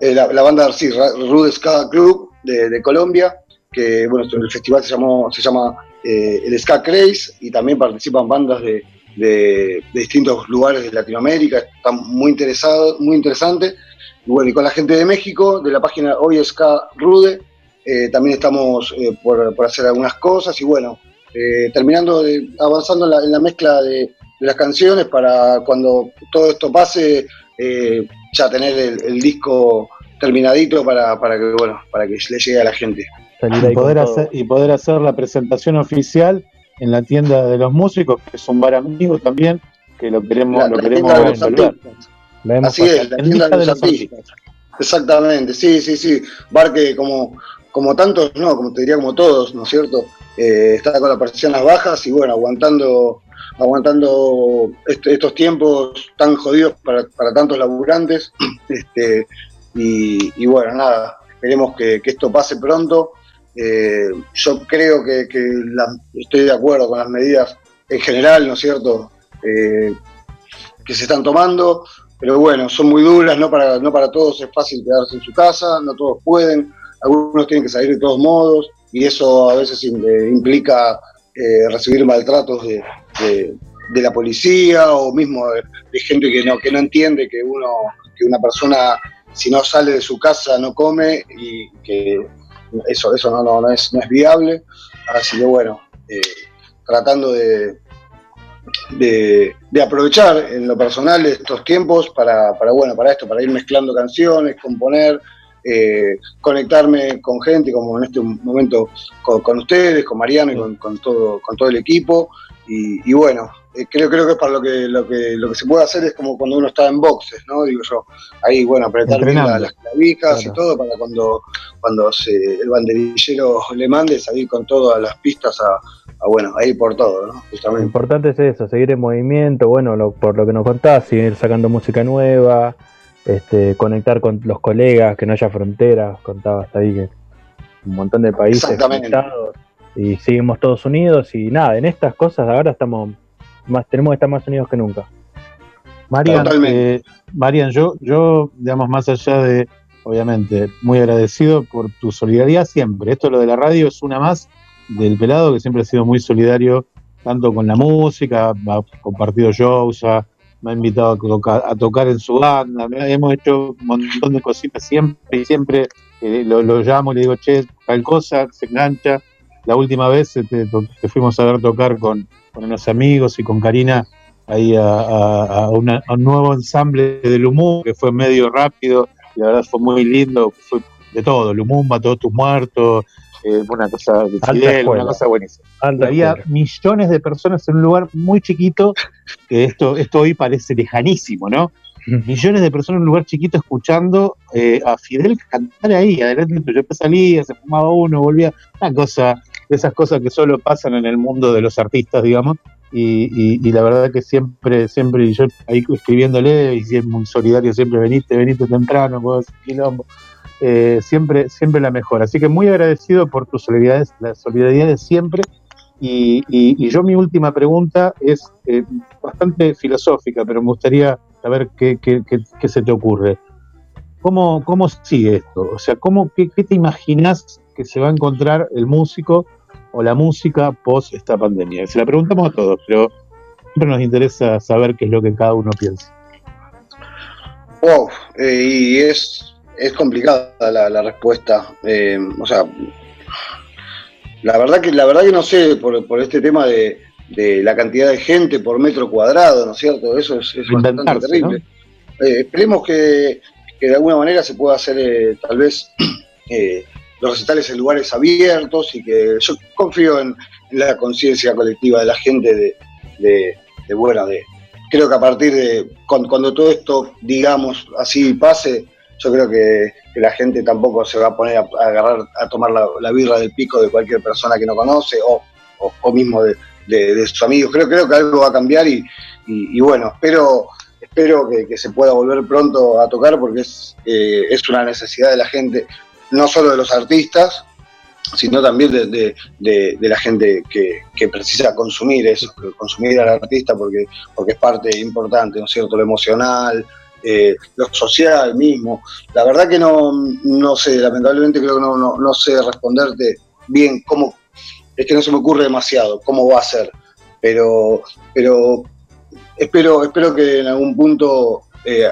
eh, la, la banda, sí, Rude Ska Club de, Colombia, que bueno, el festival se, llamó, se llama eh, el Ska Craze y también participan bandas de, de- distintos lugares de Latinoamérica, está muy interesado, muy interesante. Y bueno, y con la gente de México, de la página Hoy Ska Rude, eh, también estamos eh, por, por hacer algunas cosas y bueno, terminando de, avanzando en la, mezcla de, las canciones para cuando todo esto pase, ya tener el, el disco terminadito para, para que bueno, para que le llegue a la gente. y poder, hacer, y poder hacer la presentación oficial en la tienda de los músicos, que es un bar amigo también, que lo queremos, La- lo la queremos Así es, la En tienda de los artistas. Exactamente, sí, sí, sí. Bar que como, como tantos, no, como te diría como todos, ¿no es cierto? Eh, está con las persianas bajas y bueno, aguantando, aguantando est- estos tiempos tan jodidos para, para tantos laburantes. Este, y, bueno, nada, esperemos que, que esto pase pronto. Eh, yo creo que, que estoy de acuerdo con las medidas en general, ¿no es cierto? Eh, que se están tomando, pero bueno, son muy duras, no para, no para todos es fácil quedarse en su casa, no todos pueden, algunos tienen que salir de todos modos, y eso a veces eh, implica eh, recibir maltratos de, de- la policía o mismo de, de gente que no, que no entiende que uno, que una persona si no sale de su casa no come y que eso, eso no, no, no es, no es viable. Así que bueno, eh, tratando de, de, de aprovechar en lo personal estos tiempos para, para, bueno, para esto, para ir mezclando canciones, componer, eh, conectarme con gente, como en este momento con, con ustedes, con Mariano y con, con todo, con todo el equipo. Y, y bueno, eh, creo, creo que es para lo que, lo que lo que se puede hacer es como cuando uno está en boxes, ¿no? Digo yo, ahí bueno, apretar bien la- Entrenando. las clavijas Claro. y todo para cuando, cuando se, el banderillero le mande salir con todas las pistas a, a, bueno, a ir por todo, ¿no? Lo importante es eso, seguir en movimiento, bueno, lo- por lo que nos contás, seguir sacando música nueva, este, conectar con los colegas, que no haya fronteras, contabas ahí que un montón de países conectados y seguimos todos unidos y nada, en estas cosas ahora estamos más, tenemos que estar más unidos que nunca. Marian, eh, Marian, yo, yo, digamos, más allá de, obviamente, muy agradecido por tu solidaridad siempre. Esto lo de la radio es una más del pelado que siempre ha sido muy solidario tanto con la música, ha compartido shows, ha- me ha invitado a, toca- a tocar en su banda, hemos hecho un montón de cositas siempre y siempre eh, lo, lo llamo y le digo, che, tal cosa, se engancha. La última vez te, to- te fuimos a ver tocar con, con unos amigos y con Karina ahí a, a un nuevo ensamble de Lumumba que fue medio rápido y la verdad fue muy lindo, fue de todo, Lumumba, todos tus muertos, eh, una cosa de Fidel, una cosa buenísima. Alta Había escuela. millones de personas en un lugar muy chiquito, que esto, esto hoy parece lejanísimo, ¿no? Millones de personas en un lugar chiquito escuchando eh, a Fidel cantar ahí, adelante tuyo. Salía, se fumaba uno, volvía. Una cosa, de esas cosas que solo pasan en el mundo de los artistas, digamos. Y, y- y la verdad que siempre, siempre, y yo ahí escribiéndole, y siempre muy solidario, siempre veniste, veniste temprano, vos, quilombo. Eh, siempre, siempre la mejor. Así que muy agradecido por tu solidaridad, la solidaridad de siempre. Y, y- y yo mi última pregunta es eh, bastante filosófica, pero me gustaría saber qué, qué- qué- qué se te ocurre. ¿Cómo, ¿Cómo sigue esto? O sea, ¿cómo, qué, qué te imaginas que se va a encontrar el músico o la música post esta pandemia? Se la preguntamos a todos, pero siempre nos interesa saber qué es lo que cada uno piensa. Wow, eh, y es, es complicada la, la respuesta. eh, o sea, la verdad que, la verdad que no sé, por, por este tema de, de la cantidad de gente por metro cuadrado, ¿no es cierto? Eso es, es bastante terrible. Eh, esperemos que, que de alguna manera se pueda hacer eh, tal vez los recitales en lugares abiertos y que yo confío en, en la conciencia colectiva de la gente de, de, de, bueno, de, creo que a partir de cuando, cuando todo esto, digamos, así pase, yo creo que, que la gente tampoco se va a poner a, agarrar, a tomar la, birra del pico de cualquier persona que no conoce o, o, mismo de, de- sus amigos. Creo, creo que algo va a cambiar y, y- bueno, espero, espero que, se pueda volver pronto a tocar porque es, eh, es una necesidad de la gente, no solo de los artistas, sino también de, de- de- de la gente que, que precisa consumir eso, consumir al artista porque, porque es parte importante, ¿no es cierto? Lo emocional, eh, lo social mismo. La verdad que no, no sé, lamentablemente creo que no, no, no sé responderte bien cómo, es que no se me ocurre demasiado cómo va a ser, pero, pero espero, espero que en algún punto eh,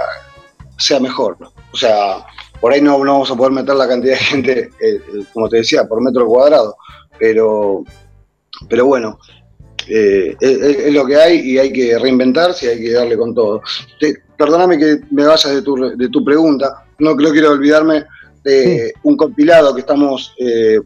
sea mejor. O sea, por ahí no, no vamos a poder meter la cantidad de gente, eh, como te decía, por metro cuadrado, pero, pero bueno, eh, es, es- lo que hay y hay que reinventarse y hay que darle con todo. Te- perdóname que me vayas de tu, de tu pregunta, no, no quiero olvidarme de un compilado que estamos eh,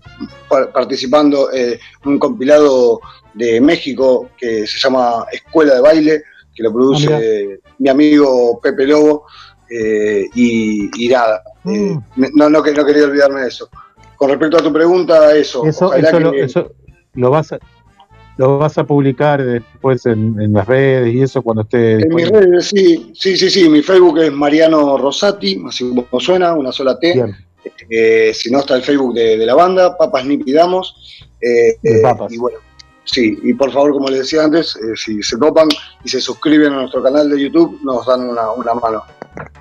par- participando, eh, un compilado de México que se llama Escuela de Baile, que lo produce mi amigo Pepe Lobo, eh, y, y nada, eh, me- no, no, no quería olvidarme de eso. Con respecto a tu pregunta, eso, Eso, eso, que- lo, eso lo vas a lo vas a publicar después en, en las redes y eso cuando esté En mis redes, sí, sí, sí, sí. Mi Facebook es Mariano Rosati, así como suena, una sola T. Eh, si no, está el Facebook de, de la banda, Papas Nipi Damos. Eh, papas. y bueno, sí, y por favor, como les decía antes, eh, si se copan y se suscriben a nuestro canal de YouTube, nos dan una, una mano.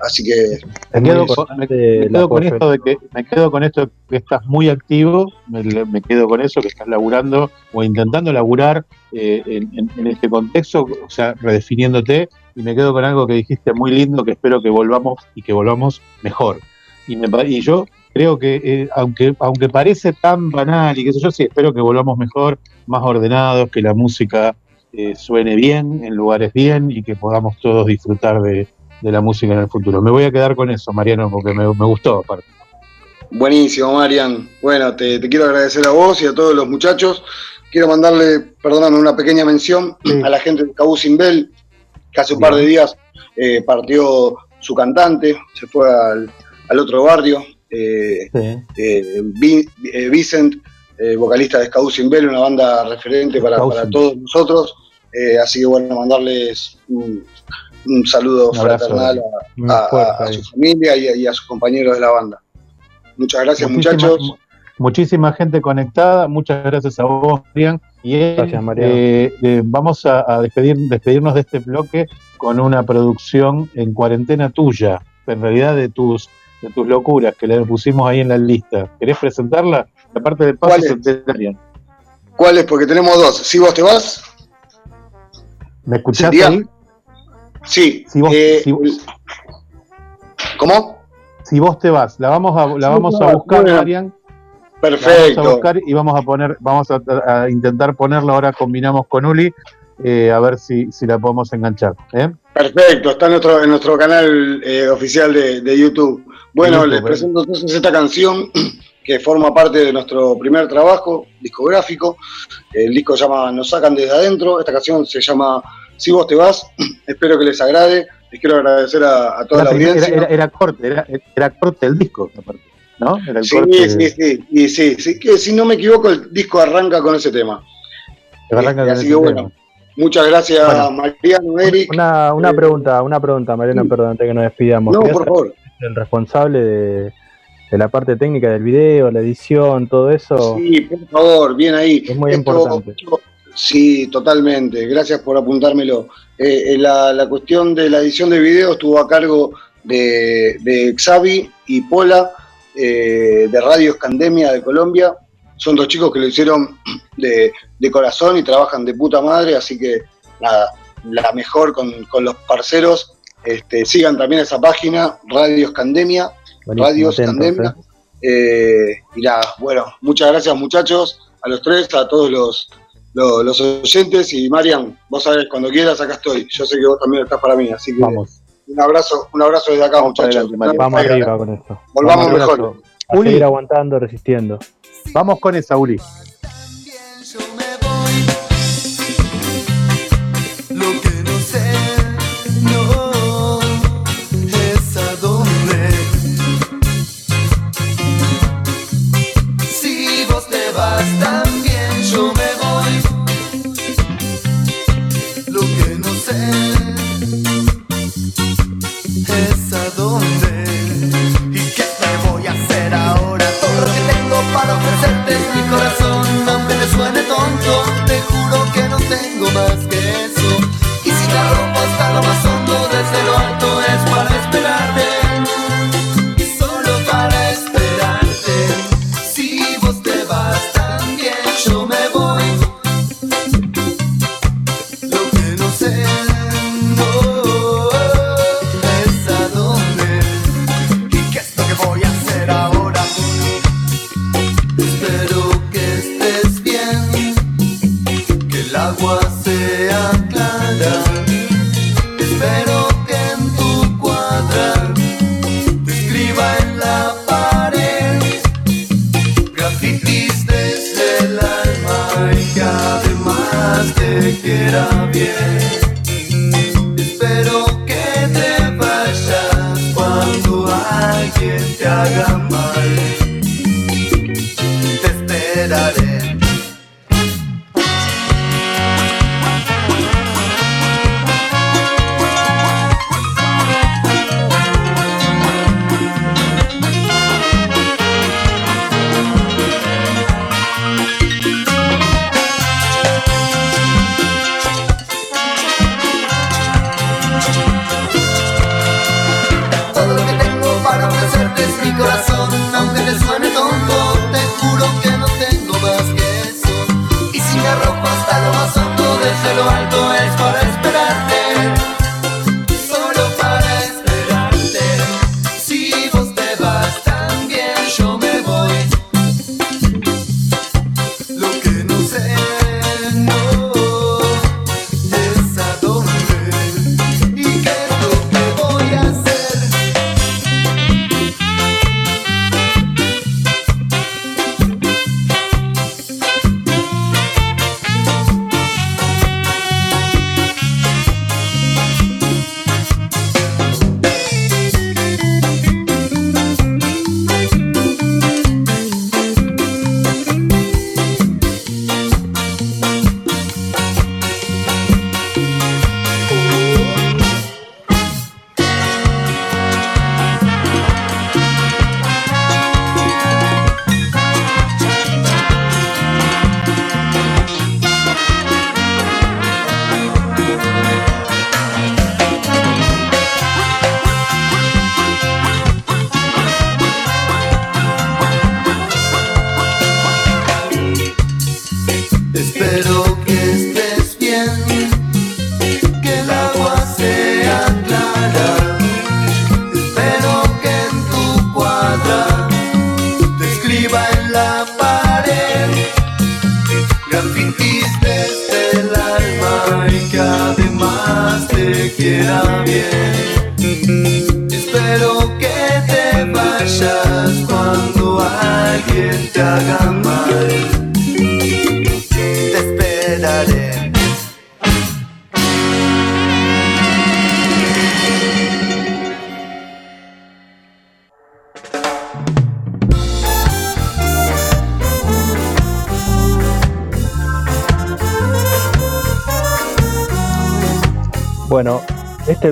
Así que. Me quedo, con, me- me el quedo con apoyo. esto de que me quedo con esto de que estás muy activo, me, me quedo con eso que estás laburando o intentando laburar eh, en, en- en este contexto, o sea, redefiniéndote y me quedo con algo que dijiste muy lindo que espero que volvamos y que volvamos mejor. Y, me, pa- y yo creo que eh, aunque aunque parece tan banal y qué sé yo, sí espero que volvamos mejor, más ordenados, que la música eh, suene bien en lugares bien y que podamos todos disfrutar de, de la música en el futuro. Me voy a quedar con eso, Mariano, porque me, me gustó aparte. Buenísimo, Marian. Bueno, te, te quiero agradecer a vos y a todos los muchachos. Quiero mandarle, perdóname, una pequeña mención a la gente de Cabú Simbel, que hace un par de días eh, partió su cantante, se fue al, al otro barrio. eh, eh, Vi- eh, Vicent, vocalista de Scout Simbel, una banda referente para, para todos nosotros. Así que bueno, mandarles un, un saludo Un abrazo. fraternal a, su familia y a, y a sus compañeros de la banda. Muchas gracias, Muchísima- muchachos. mu- Muchísima gente conectada, muchas gracias a vos, Marian. Y él, Gracias, Mariano. eh, eh, vamos a, a despedir, despedirnos de este bloque con una producción en cuarentena tuya, en realidad de tus, de tus locuras que le pusimos ahí en la lista. ¿Querés presentarla? La parte de paso ¿Cuál es? centenarian. ¿Cuál es? Porque tenemos dos. Si vos te vas, ¿Me escuchás Sería- ahí? Sí. Si vos, eh, si vos- ¿Cómo? si vos te vas, la vamos a, la vamos a buscar. Marian. La vamos a Perfecto. buscar y vamos a poner, vamos a, a intentar ponerla ahora, combinamos con Uli, eh, a ver si, si la podemos enganchar. ¿eh? Perfecto, está en nuestro, en nuestro canal eh, oficial de, de YouTube. Bueno, YouTube, les presento entonces esta canción que forma parte de nuestro primer trabajo discográfico. El disco se llama Nos sacan desde adentro. Esta canción se llama Si vos te vas. Espero que les agrade. Les quiero agradecer a, a toda la primer- audiencia. era- era- era corte, era, era corte el disco, aparte, ¿no? Era el Sí, corte sí, sí, y sí, sí, que si no me equivoco el disco arranca con ese tema. arranca con así ese que bueno, tema. muchas gracias Bueno. Mariano, Eric. Una, una Eh, pregunta, una pregunta, Mariano, perdón, antes que nos despidamos. No, por favor. El responsable de, de la parte técnica del video, la edición, todo eso. Sí, por favor, bien ahí. Es muy Esto- importante. Sí, totalmente. Gracias por apuntármelo. Eh, eh, la, la cuestión de la edición de video estuvo a cargo de, de Xavi y Pola eh, de Radio Escandemia de Colombia. Son dos chicos que lo hicieron de, de corazón y trabajan de puta madre, así que nada, la mejor con, con los parceros. Este, sigan también esa página, Radio Escandemia, Buenísimo, Radio Escandemia. Eh, y nada, bueno, muchas gracias muchachos, a los tres, a todos los, los, los oyentes y Marian, vos sabés, cuando quieras acá estoy. Yo sé que vos también estás para mí, así que Vamos. un abrazo, un abrazo desde acá Vamos muchachos. adelante. Vamos arriba con esto. Volvamos Vamos mejor. A seguir aguantando, resistiendo. Vamos con esa, Uli. Corazón, aunque me suene tonto, te juro que no tengo más que eso. Y si te rompo hasta lo más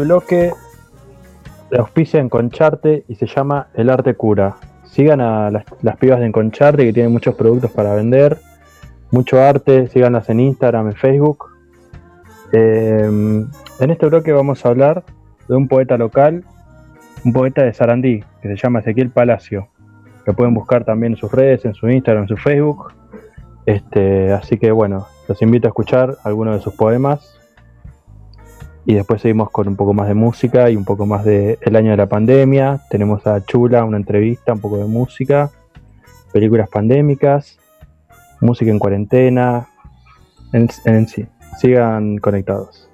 bloque le auspicia Enconcharte y se llama El Arte Cura. Sigan a las, las pibas de Enconcharte que tienen muchos productos para vender, mucho arte, síganlas en Instagram, en Facebook. Eh, en este bloque vamos a hablar de un poeta local, un poeta de Sarandí, que se llama Ezequiel Palacio. Lo pueden buscar también en sus redes, en su Instagram, en su Facebook. Este, así que bueno, los invito a escuchar algunos de sus poemas y después seguimos con un poco más de música y un poco más de el año de la pandemia. Tenemos a Chula, una entrevista, un poco de música, películas pandémicas, música en cuarentena, en, en sí. Sigan conectados.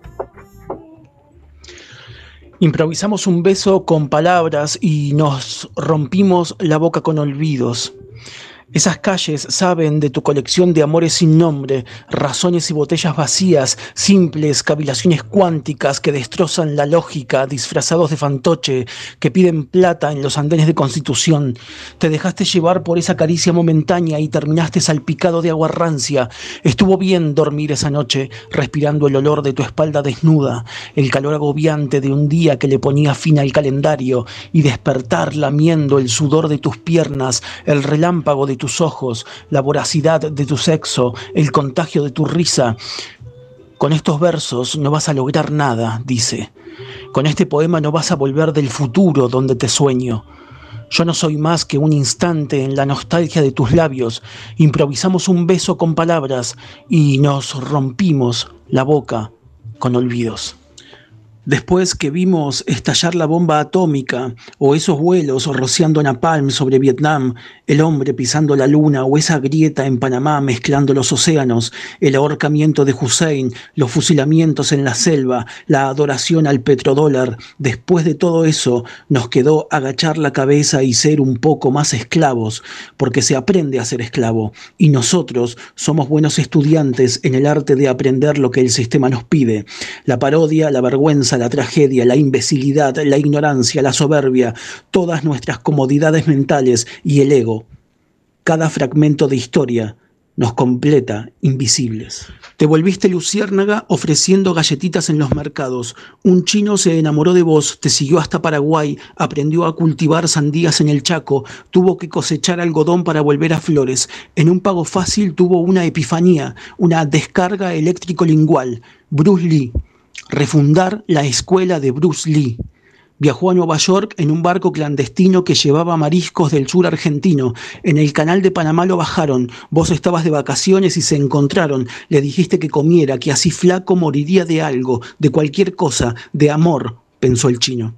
Improvisamos un beso con palabras y nos rompimos la boca con olvidos. Esas calles saben de tu colección de amores sin nombre, razones y botellas vacías, simples cavilaciones cuánticas que destrozan la lógica, disfrazados de fantoche, que piden plata en los andenes de constitución. Te dejaste llevar por esa caricia momentánea y terminaste salpicado de agua rancia. Estuvo bien dormir esa noche, respirando el olor de tu espalda desnuda, el calor agobiante de un día que le ponía fin al calendario, y despertar lamiendo el sudor de tus piernas, el relámpago de tus ojos, la voracidad de tu sexo, el contagio de tu risa. Con estos versos no vas a lograr nada, dice. Con este poema no vas a volver del futuro donde te sueño. Yo no soy más que un instante en la nostalgia de tus labios. Improvisamos un beso con palabras y nos rompimos la boca con olvidos. Después que vimos estallar la bomba atómica, o esos vuelos rociando napalm sobre Vietnam, el hombre pisando la luna, o esa grieta en Panamá mezclando los océanos, el ahorcamiento de Hussein, los fusilamientos en la selva, la adoración al petrodólar, después de todo eso nos quedó agachar la cabeza y ser un poco más esclavos, porque se aprende a ser esclavo, y nosotros somos buenos estudiantes en el arte de aprender lo que el sistema nos pide. La parodia, la vergüenza, la tragedia, la imbecilidad, la ignorancia, la soberbia, todas nuestras comodidades mentales y el ego. Cada fragmento de historia nos completa invisibles. Te volviste luciérnaga ofreciendo galletitas en los mercados. Un chino se enamoró de vos, te siguió hasta Paraguay, aprendió a cultivar sandías en el Chaco, tuvo que cosechar algodón para volver a Flores. En un pago fácil tuvo una epifanía, una descarga eléctrico-lingual. Bruce Lee refundar la escuela de Bruce Lee. Viajó a Nueva York en un barco clandestino que llevaba mariscos del sur argentino. En el canal de Panamá lo bajaron. Vos estabas de vacaciones y se encontraron. Le dijiste que comiera, que así flaco moriría de algo, de cualquier cosa, de amor, pensó el chino.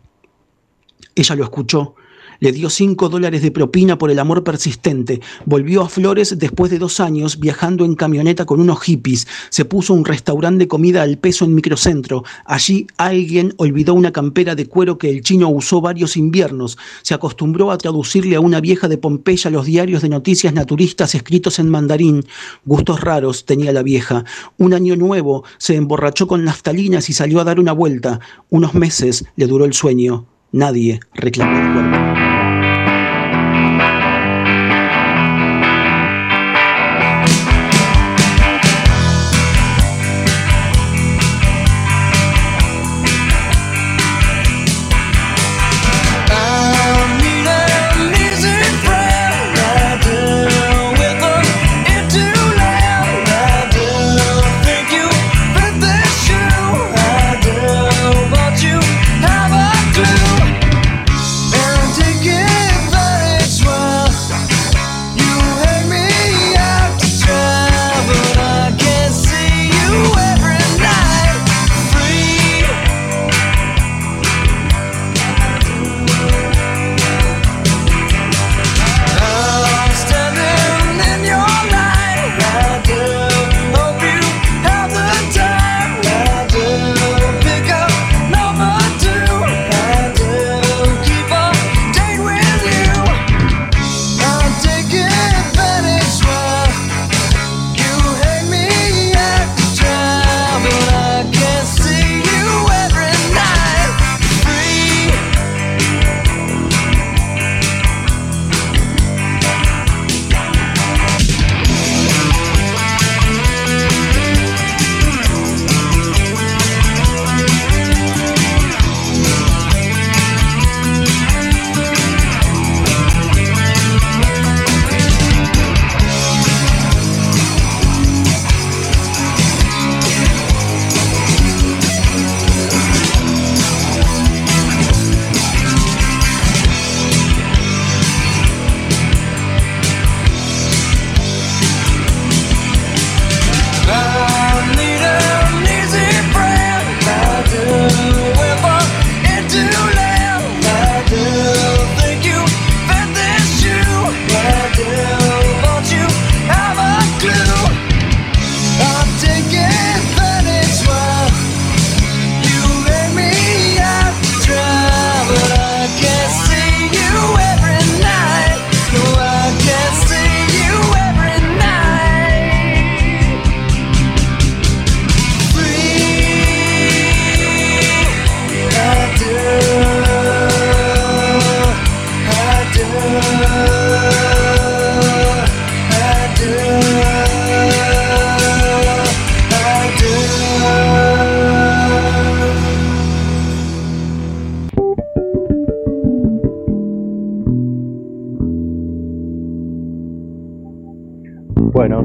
Ella lo escuchó. Le dio cinco dólares de propina por el amor persistente. Volvió a Flores después de dos años viajando en camioneta con unos hippies. Se puso un restaurante de comida al peso en microcentro. Allí alguien olvidó una campera de cuero que el chino usó varios inviernos. Se acostumbró a traducirle a una vieja de Pompeya los diarios de noticias naturistas escritos en mandarín. Gustos raros tenía la vieja. Un año nuevo se emborrachó con naftalinas y salió a dar una vuelta. Unos meses le duró el sueño. Nadie reclamó el cuerpo.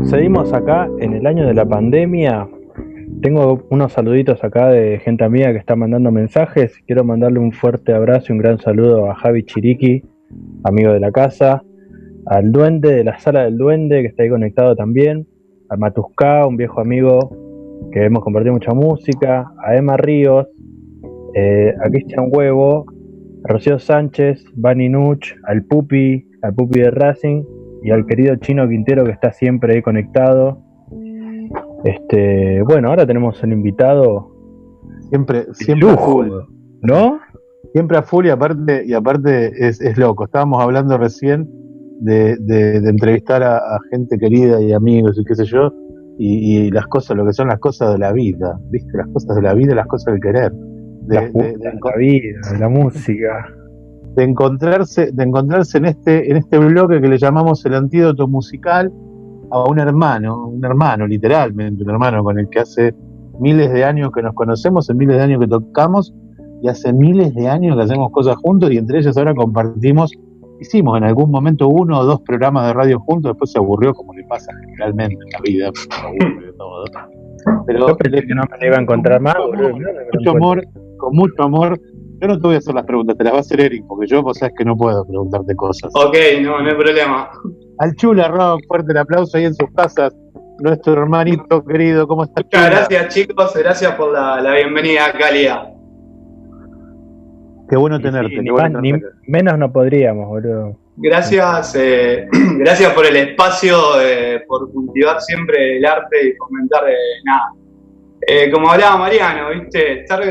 Seguimos acá en el año de la pandemia. Tengo unos saluditos acá de gente amiga que está mandando mensajes. Quiero mandarle un fuerte abrazo y un gran saludo a Javi Chiriqui, amigo de la casa, al duende de la sala del duende que está ahí conectado también, a Matusca, un viejo amigo que hemos compartido mucha música, a Emma Ríos, eh, a Cristian Huevo, a Rocío Sánchez, Bani Nuch, al Pupi, al Pupi de Racing y al querido Chino Quintero que está siempre ahí conectado. Este, bueno, ahora tenemos un invitado Siempre, siempre a lujo, full. ¿no? Siempre a full y aparte, y aparte es, es loco. Estábamos hablando recién de, de- de entrevistar a, a gente querida y amigos y qué sé yo, y, y las cosas, lo que son las cosas de la vida, ¿viste? Las cosas de la vida, las cosas del querer. De, La, de- de la vida, la música. De encontrarse, de encontrarse en este, en este bloque que le llamamos el antídoto musical a un hermano, un hermano, literalmente, un hermano con el que hace miles de años que nos conocemos, hace miles de años que tocamos y hace miles de años que hacemos cosas juntos y entre ellos ahora compartimos, hicimos en algún momento uno o dos programas de radio juntos, después se aburrió como le pasa generalmente en la vida, se aburre todo. Pero Yo pensé que no me iba a encontrar más, boludo. con mucho amor, con mucho amor. Yo no te voy a hacer las preguntas, te las va a hacer Eric, porque yo vos sabes que no puedo preguntarte cosas. Ok, no, no hay problema. Al Chula Rock, fuerte el aplauso ahí en sus casas. Nuestro hermanito querido, ¿cómo estás? Muchas gracias chicos, gracias por la, la bienvenida Calia. Qué bueno Sí, tenerte. ni, qué bueno más- ni tenerte. menos no podríamos, boludo. Gracias, eh, gracias por el espacio, eh, por cultivar siempre el arte y fomentar eh, nada. Eh, como hablaba Mariano, viste, estar,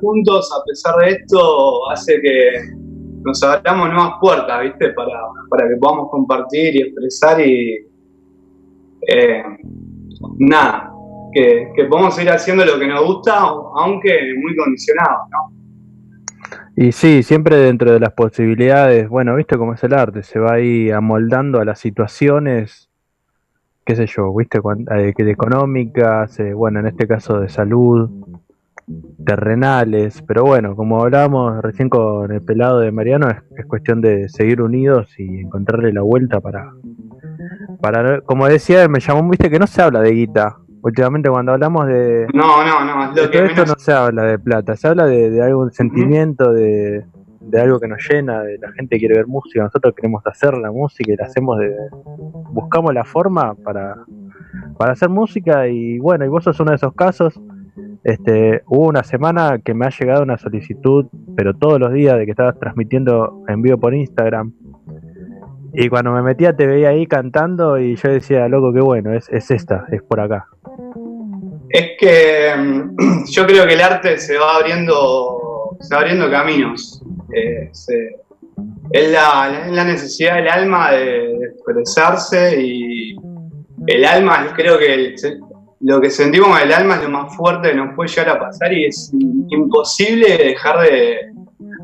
juntos a pesar de esto hace que nos abramos nuevas puertas, viste, para, que podamos compartir y expresar y eh, nada, que, que podamos ir haciendo lo que nos gusta, aunque muy condicionados, ¿no? Y sí, siempre dentro de las posibilidades, bueno, viste cómo es el arte, se va ahí amoldando a las situaciones, qué sé yo, viste, eh, que de económicas, eh, bueno, en este caso de salud, terrenales, pero bueno, como hablábamos recién con el pelado de Mariano, es, es cuestión de seguir unidos y encontrarle la vuelta para, para, como decía, me llamó, viste que no se habla de guita, últimamente cuando hablamos de, No, no, no, de que todo esto no se habla de plata, se habla de, de algún sentimiento, de, de algo que nos llena, de la gente quiere ver música, nosotros queremos hacer la música y la hacemos de... Buscamos la forma para, para hacer música y bueno, y vos sos uno de esos casos. Este, hubo una semana que me ha llegado una solicitud, pero todos los días de que estabas transmitiendo en vivo por Instagram. Y cuando me metía te veía ahí cantando y yo decía, loco, qué bueno, es, es esta, es por acá. Es que mm, yo creo que el arte se va abriendo, se va abriendo caminos. Eh, se- es, la, la necesidad del alma de, expresarse y el alma, creo que lo que sentimos con el alma es lo más fuerte que nos puede llegar a pasar y es imposible dejar de,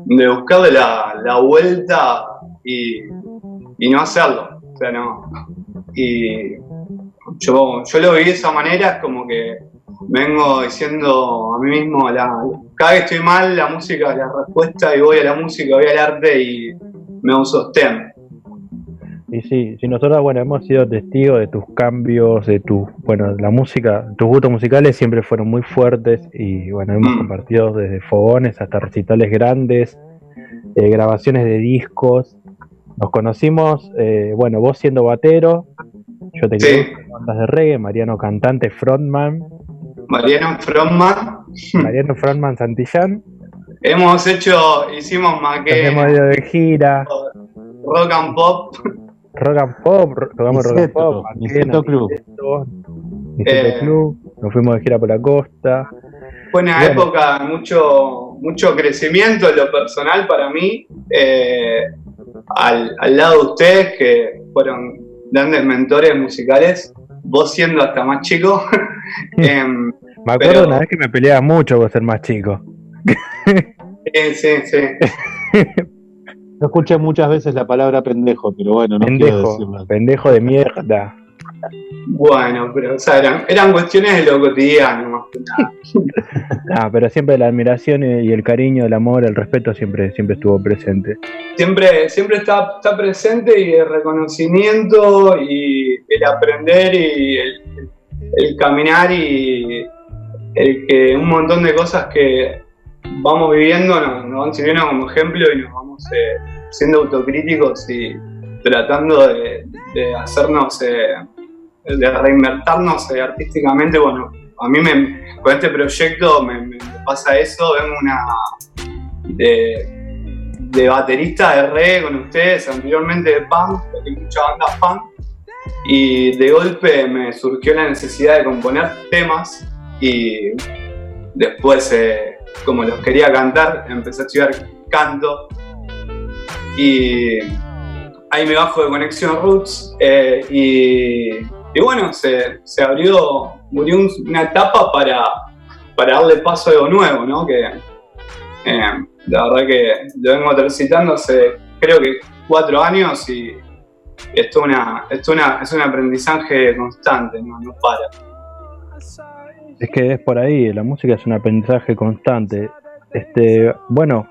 de buscarle la, la vuelta y, y no hacerlo. O sea, no. Y yo, yo lo vi de esa manera, es como que vengo diciendo a mí mismo, la, cada vez que estoy mal, la música es la respuesta y voy a la música, voy al arte y me un sostén. Y sí, sí, nosotros, bueno, hemos sido testigos de tus cambios, de tu, bueno, la música, tus gustos musicales siempre fueron muy fuertes y, bueno, hemos Mm. compartido desde fogones hasta recitales grandes, eh, grabaciones de discos. Nos conocimos, eh, bueno, vos siendo batero, yo te Sí. bandas de reggae, Mariano cantante, frontman, Mariano Frontman, Mariano frontman Santillán, hemos hecho, hicimos maquetas, hemos ido de gira, rock and pop, rock and pop, tocamos rock and pop, Niceto Club. Niceto, Niceto Eh. Club, nos fuimos de gira por la costa. Fue una Bueno. época de mucho, mucho crecimiento en lo personal para mí, eh, al, al lado de ustedes que fueron grandes mentores musicales, vos siendo hasta más chico. em, Me acuerdo Pero- una vez que me peleaba mucho por ser más chico. sí, sí, sí. Yo escuché muchas veces la palabra pendejo, pero bueno, no pendejo, pendejo de mierda. Bueno, pero o sea, eran, eran cuestiones de lo cotidiano más que nada. Ah, pero siempre la admiración y y el cariño, el amor, el respeto siempre, siempre estuvo presente. Siempre, siempre está, está presente y el reconocimiento y el aprender y el, el caminar y el que un montón de cosas que vamos viviendo nos, nos van sirviendo como ejemplo y nos vamos eh, siendo autocríticos y tratando de, hacernos, eh, de reinvertirnos eh, artísticamente. Bueno, a mí me, con este proyecto me, pasa eso, vengo una de, de baterista de reggae con ustedes, anteriormente de punk, porque hay mucha banda punk, y de golpe me surgió la necesidad de componer temas y después, eh, como los quería cantar, empecé a estudiar canto y ahí me bajo de Conexión Roots eh, y, bueno, se, se abrió, murió un- una etapa para, para darle paso a algo nuevo, ¿no? Que eh, la verdad que lo vengo transitando hace creo que cuatro años y esto, una, esto una, es un aprendizaje constante, no, no para. Es que es por ahí, la música es un aprendizaje constante. Este, bueno,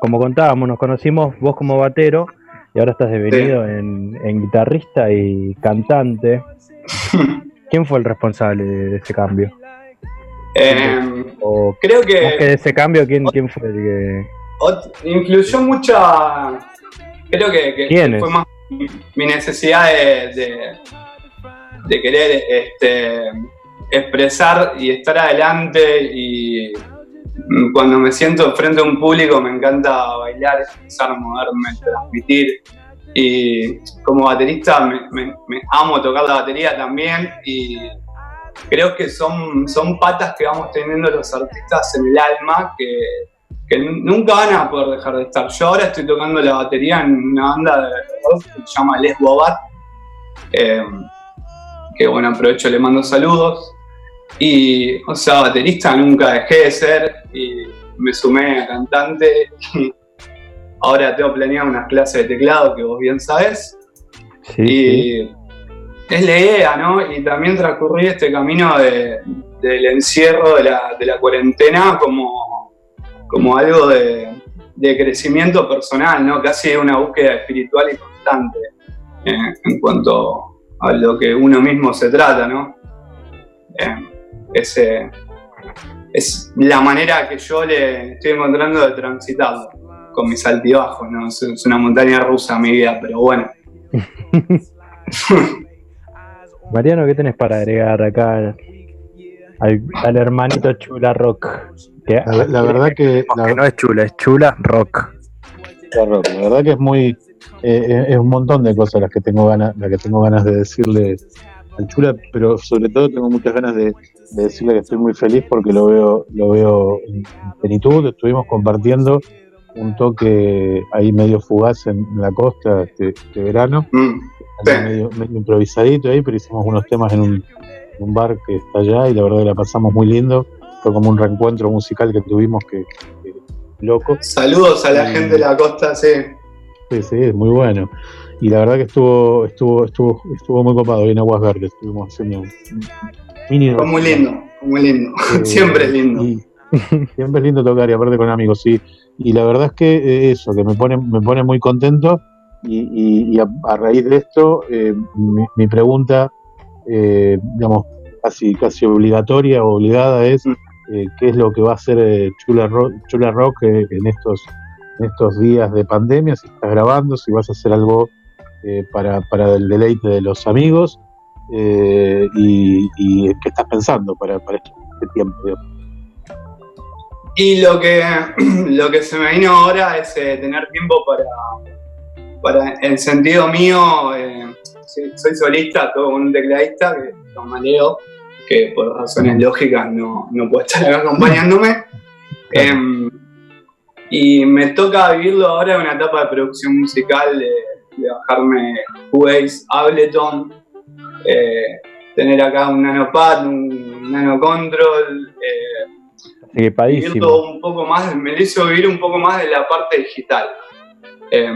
como contábamos, nos conocimos vos como batero y ahora estás devenido en, en guitarrista y cantante. ¿Quién fue el responsable de ese cambio? Eh, O, creo que- más que de ese cambio, ¿quién, quién fue el que.? Influyó mucha. Creo que, que ¿Quiénes? fue más mi, necesidad de, de, querer este, expresar y estar adelante. Y mm, cuando me siento frente a un público, me encanta bailar, expresar, moverme, transmitir. Y como baterista, me amo tocar la batería también. Y creo que son, son patas que vamos teniendo los artistas en el alma que que nunca van a poder dejar de estar. Yo ahora estoy tocando la batería en una banda de rock que se llama Les Bobat, eh, que bueno, aprovecho, le mando saludos. Y, o sea, baterista nunca dejé de ser y me sumé a cantante. Y ahora tengo planeado unas clases de teclado que vos bien sabés. Sí, y es la idea, ¿no? Y también transcurrí este camino de- del encierro, de la, de la cuarentena, como, como algo de, crecimiento personal, ¿no? Casi una búsqueda espiritual y constante eh, en cuanto a lo que uno mismo se trata, ¿no? Eh, ese- es la manera que yo le estoy encontrando de transitarlo, con mis altibajos, ¿no? Es, una montaña rusa mi vida, pero bueno. Mariano, ¿qué tenés para agregar acá al hermanito Chula Rock? Que, La- la verdad que- la- no es Chula, es Chula Rock. Claro, la verdad que es muy eh, es un montón de cosas las que tengo ganas las que tengo ganas de decirle al Chula pero sobre todo tengo muchas ganas de, de decirle que estoy muy feliz porque lo veo lo veo en plenitud estuvimos compartiendo un toque ahí medio fugaz en, la costa este, este verano. Medio, medio improvisadito ahí pero hicimos unos temas en un, en un bar que está allá y la verdad que la pasamos muy lindo fue como un reencuentro musical que tuvimos que, que loco Saludos a la gente de la costa, sí. Sí, sí, es muy bueno. Y la verdad que estuvo, estuvo, estuvo, estuvo muy copado ahí en Aguas Verdes. Estuvimos haciendo mini Fue muy lindo, muy lindo. Eh, Siempre es lindo. y- siempre es lindo tocar y aparte con amigos, sí. Y la verdad es que eh, eso, que me pone, me pone muy contento. Y, y- y a, a raíz de esto, eh, mi, mi pregunta, eh, digamos, casi, casi obligatoria o obligada es eh, qué es lo que va a hacer eh, Chula Rock, Chula Rock eh, en estos en estos días de pandemia, si estás grabando, si vas a hacer algo eh, para, para el deleite de los amigos y, y qué estás pensando para, para este, este tiempo. Y lo que, lo que se me vino ahora es tener tiempo para, para, en sentido mío, soy solista, todo con un tecladista, que se llama Leo, que por razones lógicas no, no puede estar acá acompañándome. Em, y me toca vivirlo ahora en una etapa de producción musical, de, de bajarme Cubase, Ableton, eh, tener acá un nanopad, un nanocontrol, eh, un poco más, me hizo vivir un poco más de la parte digital. Eh,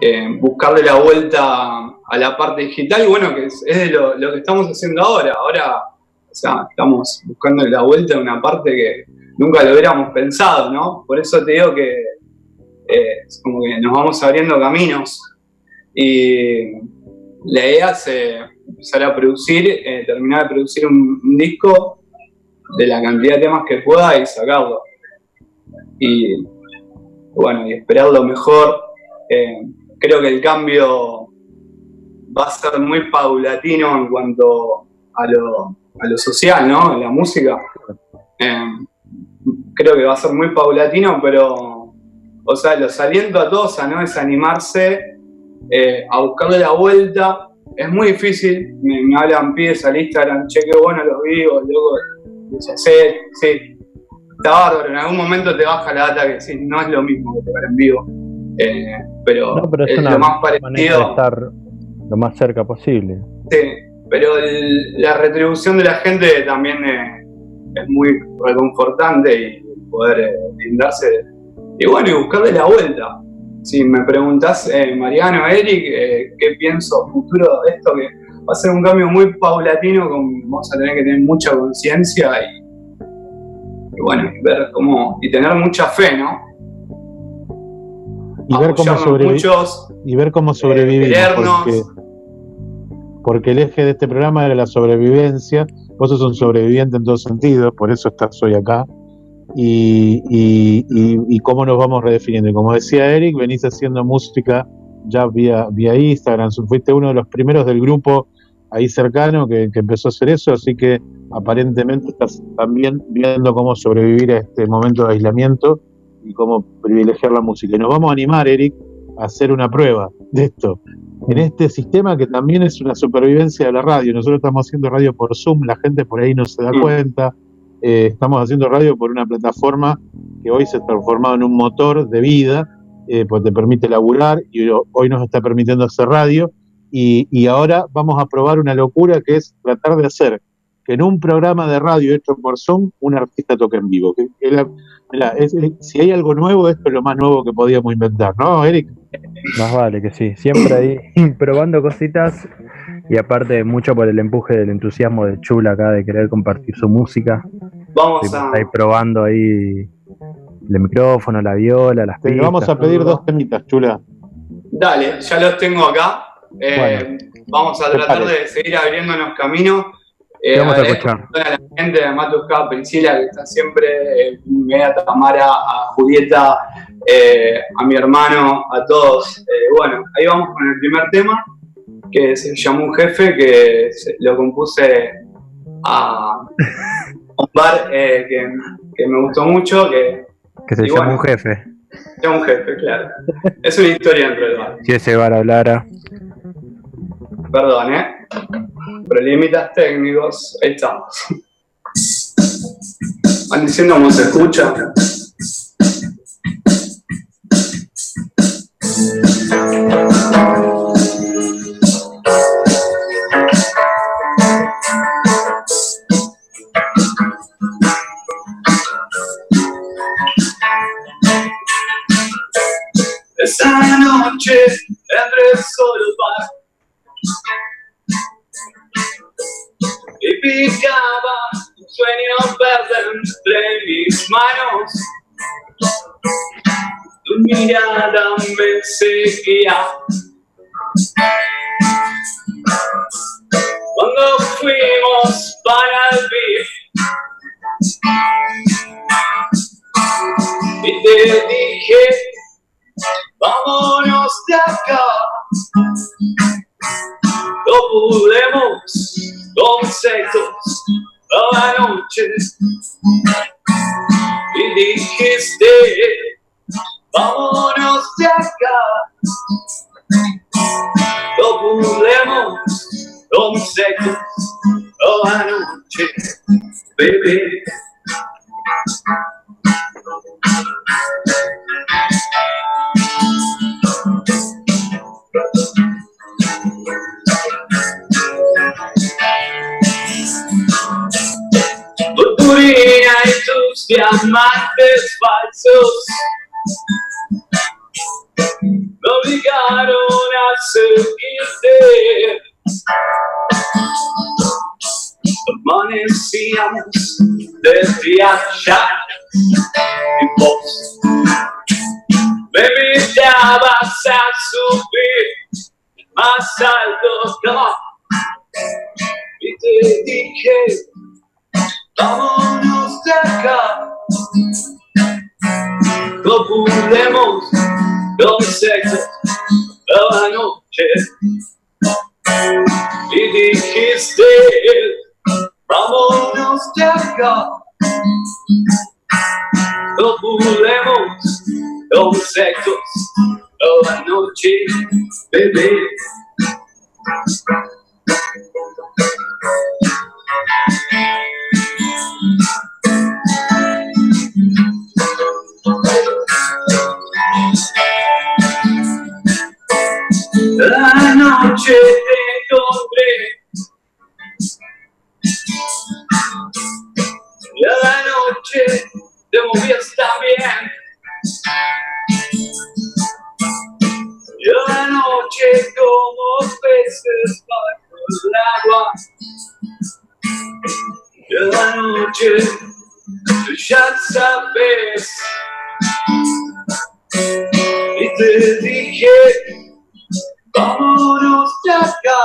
eh, buscarle la vuelta a la parte digital y bueno, que es, lo, que estamos haciendo ahora. Ahora, estamos buscando la vuelta a una parte que nunca lo hubiéramos pensado, ¿no? Por eso te digo que eh, es como que nos vamos abriendo caminos y la idea es eh, empezar a producir, eh, terminar de producir un, disco de la cantidad de temas que pueda y sacarlo. Y bueno, y esperar lo mejor. Creo que el cambio va a ser muy paulatino en cuanto a lo, a lo social, ¿no? La música. Eh, creo que va a ser muy paulatino, pero, o sea, los aliento a todos a no desanimarse, eh, a buscarle la vuelta. Es muy difícil, me, hablan pibes al Instagram, che, qué bueno los vivos, luego, sí, sí, está bárbaro, en algún momento te baja la data que sí, no es lo mismo que tocar en vivo, Eh, pero, No, pero es es lo más de parecido. estar lo más cerca posible. Sí, pero el- la retribución de la gente también eh, es muy reconfortante y poder eh, brindarse. Y bueno, y buscarle la vuelta. Si me preguntás, eh, Mariano, Eric, ¿qué pienso futuro de esto? Que va a ser un cambio muy paulatino, con, vamos a tener que tener mucha conciencia y, y bueno, ver cómo, y tener mucha fe, ¿no? Y ver cómo muchos, y ver cómo sobrevivimos querernos. porque, porque el eje de este programa era la sobrevivencia. Vos sos un sobreviviente en todos sentidos por eso estás hoy acá. Y, y, y- y cómo nos vamos redefiniendo. Y como decía Eric venís haciendo música ya vía, vía Instagram. Fuiste uno de los primeros del grupo ahí cercano que, que empezó a hacer eso así que aparentemente estás también viendo cómo sobrevivir a este momento de aislamiento y cómo privilegiar la música. Y nos vamos a animar, Eric, a hacer una prueba de esto. En este sistema que también es una supervivencia de la radio. Nosotros estamos haciendo radio por Zoom, la gente por ahí no se da Mm. cuenta. Eh, estamos haciendo radio por una plataforma que hoy se ha transformado en un motor de vida, eh, pues te permite laburar y ho- hoy nos está permitiendo hacer radio. Y, y ahora vamos a probar una locura que es tratar de hacer que en un programa de radio hecho por Zoom un artista toque en vivo. Que, que la- mirá, es- es- si hay algo nuevo, esto es lo más nuevo que podíamos inventar, ¿no, Eric? Más vale que sí. Siempre ahí probando cositas y aparte mucho por el empuje del entusiasmo de Chula acá de querer compartir su música. vamos Estuvimos a, ahí probando ahí el micrófono, la viola, las Te pistas. vamos a pedir todo. dos temitas, chula. Dale, ya los tengo acá. Eh, vamos a ¿qué tratar de seguir abriéndonos camino. Eh, vamos a agradezco escuchar. a la gente, a Matusca, a Priscila, que está siempre, eh, a Tamara, a Julieta, eh, a mi hermano, a todos. Eh, bueno, ahí vamos con el primer tema, que se llamó Un Jefe, que lo compuse a un bar eh, que, que me gustó mucho, que Que se llama bueno. un jefe. se llama Un Jefe, claro. Es una historia dentro del bar. Si ese bar hablara. Perdón, ¿eh? Problemitas técnicos. Ahí estamos. Van diciendo cómo se escucha. Esa noche entré solo al bar picaba un sueño verde entre mis manos. Tu mirada me seguía. Cuando fuimos para el beat y te dije, vámonos de acá. No podemos consejos toda la noche. Y dijiste, vámonos de acá. No podemos consejos toda la noche, bebé. Purpurina y tus diamantes falsos me obligaron a seguirte. Amanecíamos desde allá y vos me invitabas a subir más alto no. y te dije vámonos de acá. Copulemos noche. Y dijiste vámonos de acá. Copulemos con la noche bebé noche te encontré la noche te movías también. La noche como peces bajo el agua. Y la noche tú ya sabes. Y te dije vámonos de acá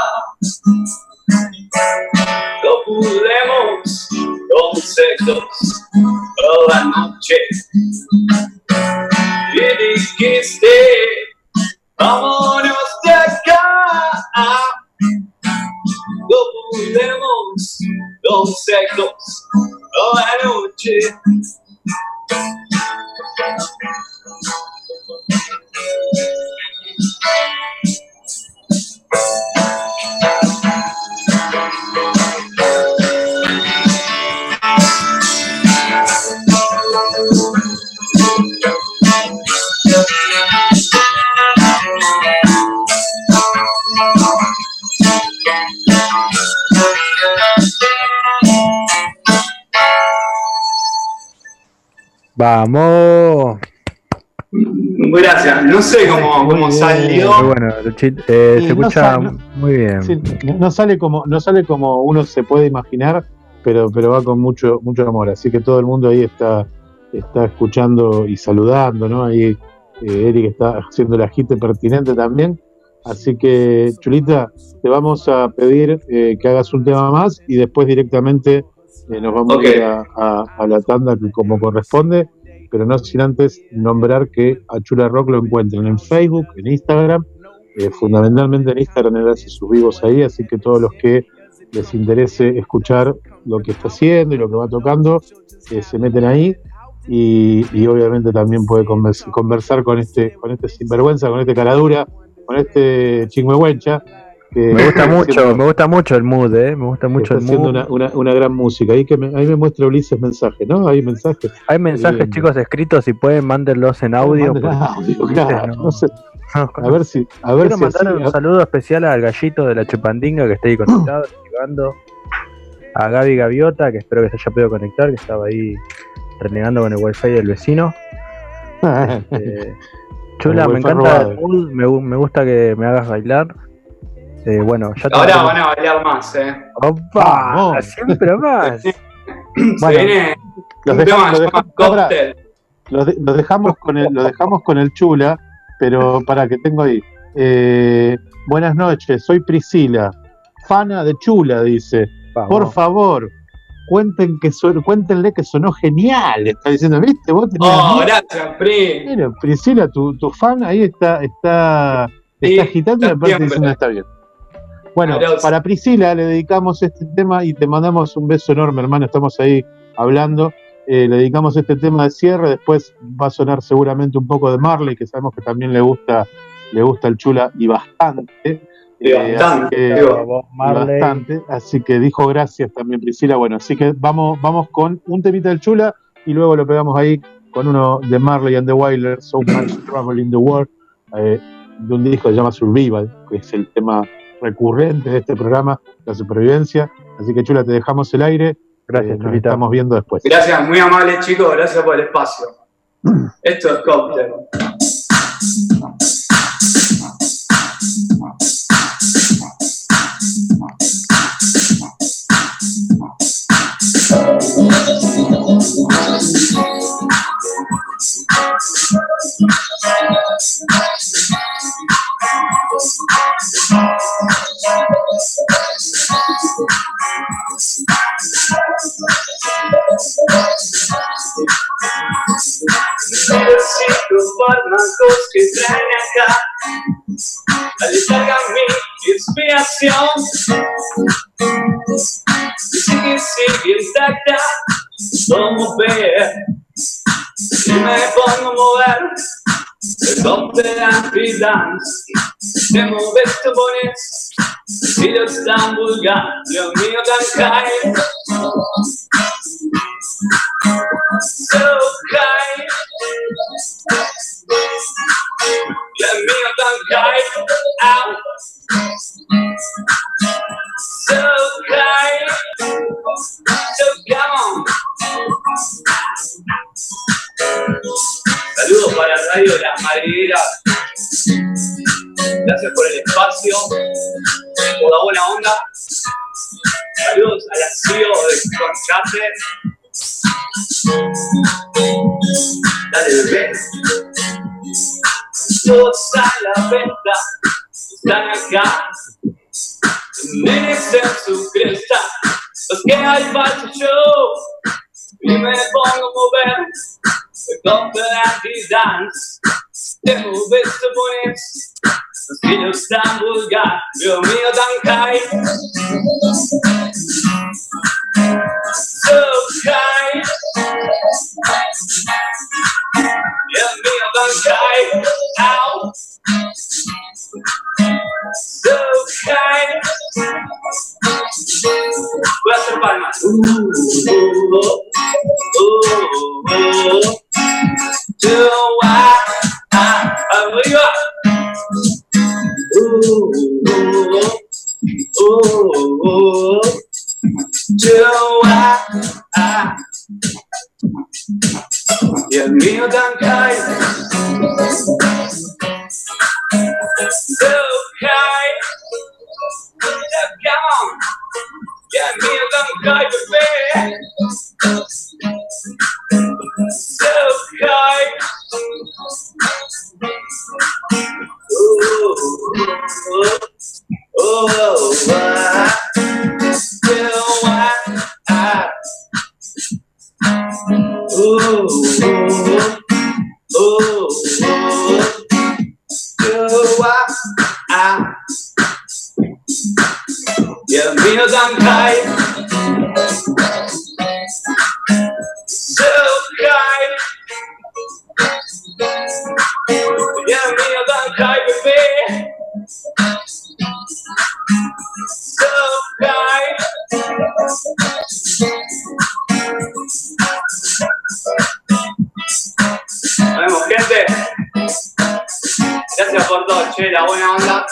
copulemos con sexos toda la noche. Y dijiste vámonos de acá copulemos con sexos toda la noche Vamos. Gracias, no sé cómo, cómo salió. Muy bueno, Luchit, eh, se no escucha no- muy bien. Sí, no, sale como, no sale como uno se puede imaginar, pero, pero va con mucho, mucho amor. Así que todo el mundo ahí está, está escuchando y saludando, ¿no? Ahí eh, Eric está haciendo la agite pertinente también. Así que, Chulita, te vamos a pedir eh, que hagas un tema más y después directamente eh, nos vamos Ok. a ir a, a- a la tanda que como corresponde, pero no sin antes nombrar que a Chula Rock lo encuentran en Facebook, en Instagram, eh, fundamentalmente en Instagram él hace sus vivos ahí, así que todos los que les interese escuchar lo que está haciendo y lo que va tocando, eh, se meten ahí y, obviamente también puede convers- conversar con este, con este sinvergüenza, con este caradura, con este chingüehuencha. Que Me gusta mucho, haciendo- me gusta mucho el mood, eh. Me gusta mucho el haciendo mood. una, una, una gran música. Ahí, que me, ahí me muestra Ulises mensajes, ¿no? Hay mensajes. Hay mensajes, Bien. chicos, escritos, si pueden, mándenlos en audio. Porque, audio, claro, no- no sé. A ver si, a ver Quiero si mandar así- un saludo especial al gallito de la chupandinga que está ahí conectado, activando. A Gaby Gaviota, que espero que se haya podido conectar, que estaba ahí renegando con el wifi del vecino. Eh, chula, me encanta el mood, me, me gusta que me hagas bailar. Eh, bueno, ya te Ahora van a bailar más, eh. ¡Opa! Siempre más. Se Bueno, viene los dejamos- los se dejamos- de- dejamos con el, lo dejamos con el chula, pero para que tengo ahí. Eh, buenas noches, soy Priscila, fana de chula, dice. Por favor, cuenten que son- cuéntenle que sonó genial. Está diciendo, ¿viste? Vos tenías Oh, miedo. gracias, Pri. Mira, Priscila, tu, tu fan ahí está, está, Sí, está agitando y aparte diciendo está bien. Bueno, para Priscila le dedicamos este tema y te mandamos un beso enorme, hermano. Estamos ahí hablando. Eh, le dedicamos este tema de cierre. Después va a sonar seguramente un poco de Marley, que sabemos que también le gusta, le gusta el chula y bastante. Y Eh, bastante, así que- bastante. Así que dijo gracias también Priscila. Bueno, así que vamos, vamos con un temita del chula y luego lo pegamos ahí con uno de Marley and the Wailers, So Much Trouble in the World, eh, de un disco que se llama Survival, que es el tema recurrente de este programa, la supervivencia. Así que chula, te dejamos el aire. Gracias, Eh, nos estamos viendo después. Gracias, muy amables chicos, gracias por el espacio. Esto es Cóctel. Necesito fármacos que traen acá Aletarga mi inspiración Dice que sigue intacta vamos ver se me pongo a mover el top de la dance. Te mueves, te pones, si lo están vulgar, lo mío tan cae. So high. Saludos a la CEO de Conchate. Dale, bebé. Todos a la venta están acá. Nenes en su cresta, los que hay falso show. Y me pongo a mover, me compran y dance. Te moves, te pones, los kilos tan vulgar, lo mío tan high. So high. Y el mío tan high. Ow. So high. Voy a hacer palmas. Uh, uh, uh, uh, uh. Do I, I, arriba. Ooh, ooh, ooh, do I, I, y el mío tan cae, so cae, come on, y el mío tan cae, bebé, so cae. Oh, oh, I, still I, I, oh, oh, oh, still I, I, yeah, me no damn kite, so Gracias por todo, che, la buena onda.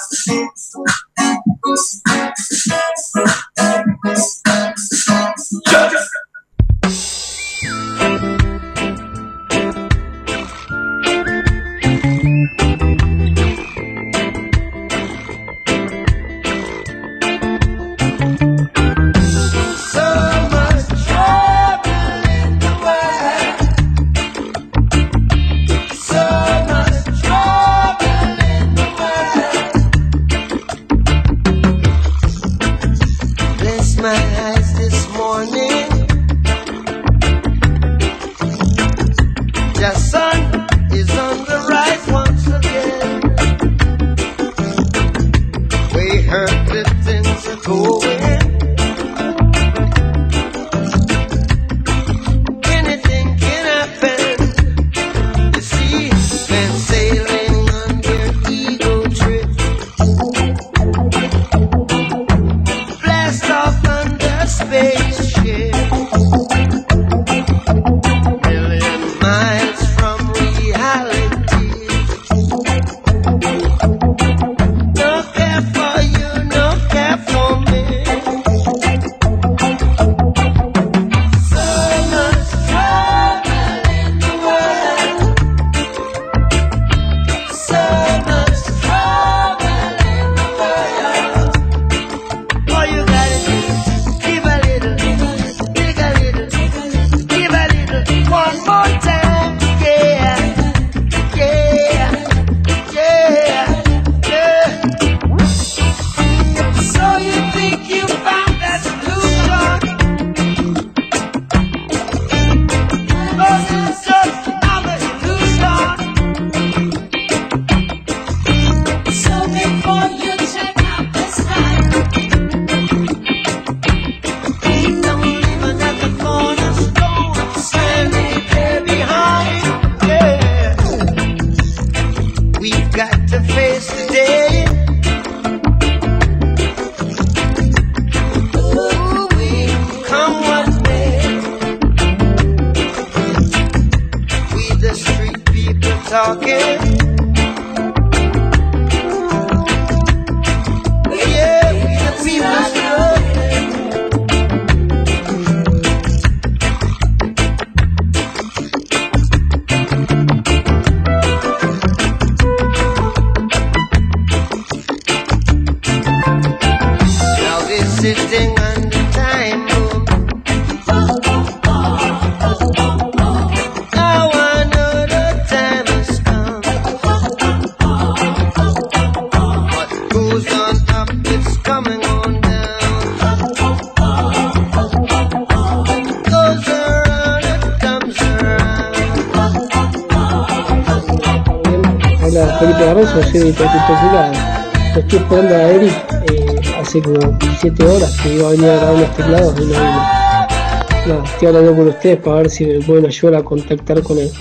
Hace como 7 horas que iba a venir a grabar unos teclados y no vino. Estoy hablando con ustedes para ver si me pueden ayudar a contactar con él.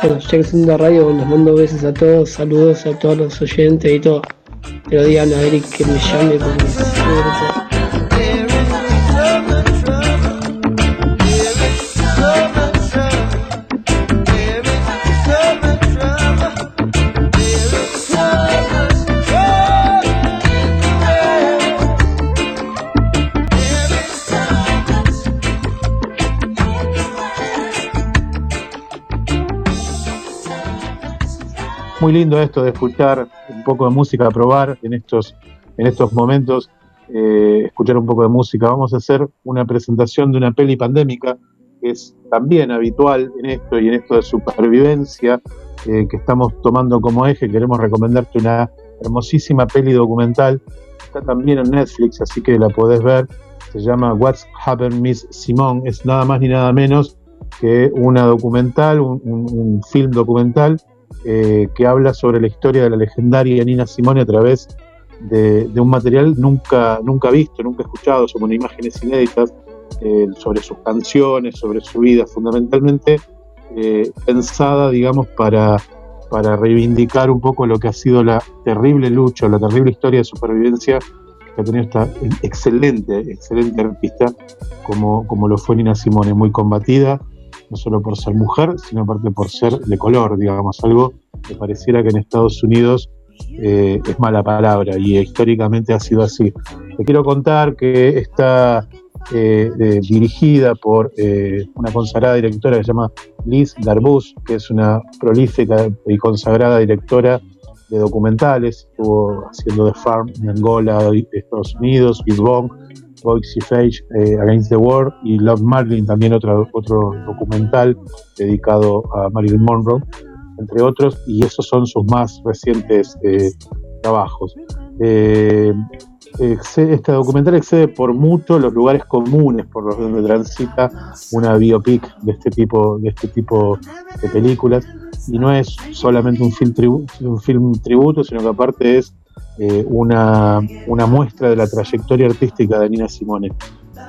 Bueno, ya que son de radio, les mando besos a todos, saludos a todos los oyentes y todo. Pero digan a Eric que me llame porque Muy lindo esto de escuchar un poco de música, probar en estos, en estos momentos, eh, escuchar un poco de música. Vamos a hacer una presentación de una peli pandémica que es también habitual en esto y en esto de supervivencia eh, que estamos tomando como eje. Queremos recomendarte una hermosísima peli documental. Está también en Netflix, así que la podés ver. Se llama What's Happened Miss Simone. Es nada más ni nada menos que una documental, un, un- un film documental eh, que habla sobre la historia de la legendaria Nina Simone a través de, un material nunca, nunca visto, nunca escuchado, sobre imágenes inéditas, eh, sobre sus canciones, sobre su vida, fundamentalmente eh, pensada, digamos, para, para reivindicar un poco lo que ha sido la terrible lucha, la terrible historia de supervivencia que ha tenido esta excelente, excelente artista como, como lo fue Nina Simone, muy combatida, no solo por ser mujer, sino aparte por ser de color, digamos, algo que pareciera que en Estados Unidos eh, es mala palabra y históricamente ha sido así. Te quiero contar que está eh, eh, dirigida por eh, una consagrada directora que se llama Liz Darbus, que es una prolífica y consagrada directora de documentales, estuvo haciendo The Farm en Angola, Estados Unidos, Big Bong, Boxy Fage, eh, Against the World y Love Marlin, también otro, otro documental dedicado a Marilyn Monroe, entre otros, y esos son sus más recientes eh, trabajos. Eh, este documental excede por mucho los lugares comunes por los donde transita una biopic de este tipo de este tipo de películas y no es solamente un film, tribu- un film tributo sino que aparte es eh, una, una muestra de la trayectoria artística de Nina Simone.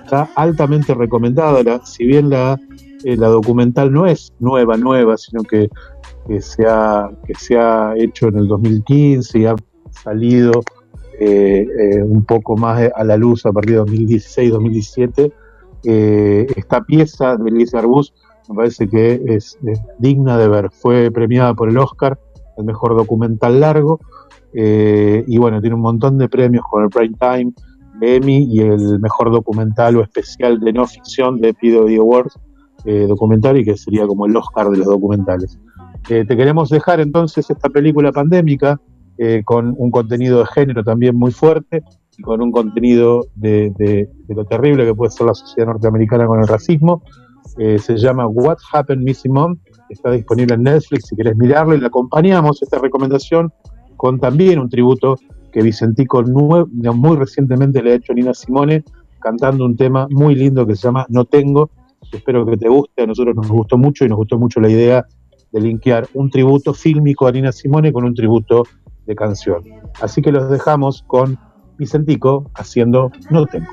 Está altamente recomendada, si bien la, eh, la documental no es nueva, nueva, sino que, que, se ha, que se ha hecho en el 2015 y ha salido eh, eh, un poco más a la luz a partir de 2016-2017. Eh, esta pieza de Liz Arbus me parece que es, digna de ver. Fue premiada por el Oscar, el mejor documental largo, eh, y bueno, tiene un montón de premios con el Prime Time, Emmy y el mejor documental o especial de no ficción de PWD Awards eh, documental y que sería como el Oscar de los documentales. Eh, te queremos dejar entonces esta película pandémica eh, con un contenido de género también muy fuerte y con un contenido de, de- de lo terrible que puede ser la sociedad norteamericana con el racismo. Eh, se llama What Happened Missy Mom, está disponible en Netflix si querés mirarlo y le acompañamos esta recomendación con también un tributo que Vicentico muy recientemente le ha hecho a Nina Simone cantando un tema muy lindo que se llama No Tengo. Espero que te guste, a nosotros nos gustó mucho y nos gustó mucho la idea de linkear un tributo fílmico a Nina Simone con un tributo de canción. Así que los dejamos con Vicentico haciendo No Tengo.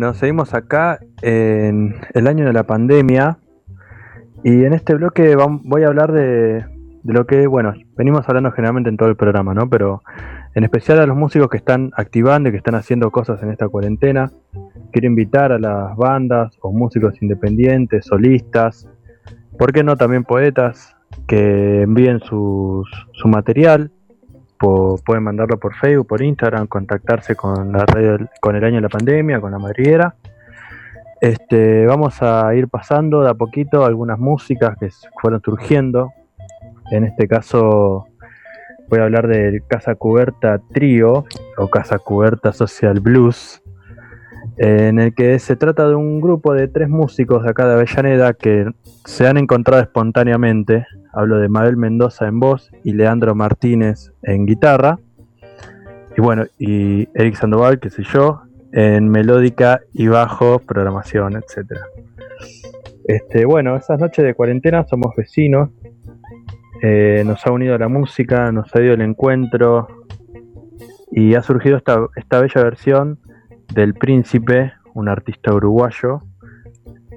Bueno, seguimos acá en el año de la pandemia y en este bloque voy a hablar de, lo que, bueno, venimos hablando generalmente en todo el programa, ¿no? Pero en especial a los músicos que están activando y que están haciendo cosas en esta cuarentena. Quiero invitar a las bandas o músicos independientes, solistas, ¿por qué no también poetas que envíen sus, su material pueden mandarlo por Facebook, por Instagram, contactarse con la radio, con el año de la pandemia, con la madriguera. Este, vamos a ir pasando de a poquito algunas músicas que fueron surgiendo. En este caso voy a hablar del Casa Cuberta Trío o Casa Cuberta Social Blues, en el que se trata de un grupo de tres músicos de acá de Avellaneda que se han encontrado espontáneamente. Hablo de Mabel Mendoza en voz y Leandro Martínez en guitarra. Y bueno, y Eric Sandoval, que soy yo, en melódica y bajo, programación, etc. Este, bueno, esas noches de cuarentena somos vecinos. eh, nos ha unido la música, nos ha ido el encuentro y ha surgido esta, esta bella versión del Príncipe, un artista uruguayo.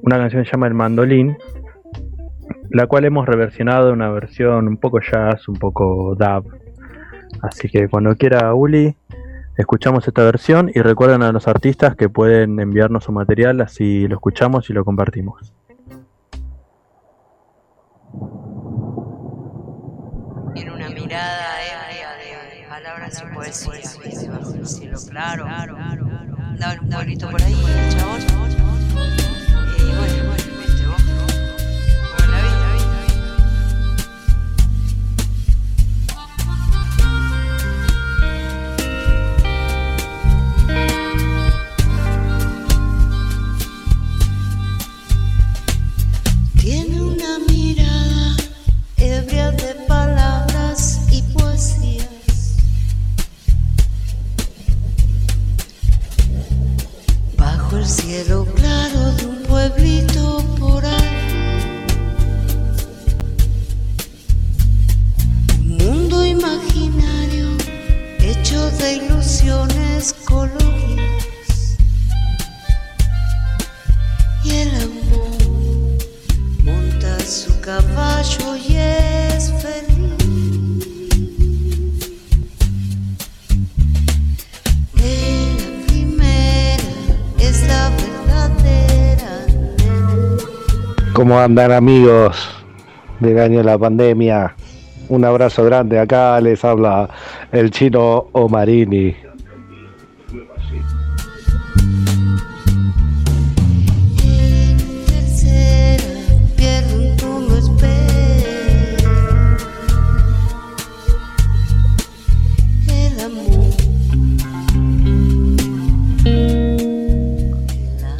Una canción que se llama El Mandolín, la cual hemos reversionado una versión un poco jazz, un poco dub. Así que cuando quiera Uli, escuchamos esta versión y recuerden a los artistas que pueden enviarnos su material, así lo escuchamos y lo compartimos. En una mirada ebria de palabras poesía, claro, por ahí. Y el amor monta su caballo y es feliz. En la primera es la verdadera. ¿Cómo andan amigos del año de la pandemia? Un abrazo grande acá, les habla el chino Omarini.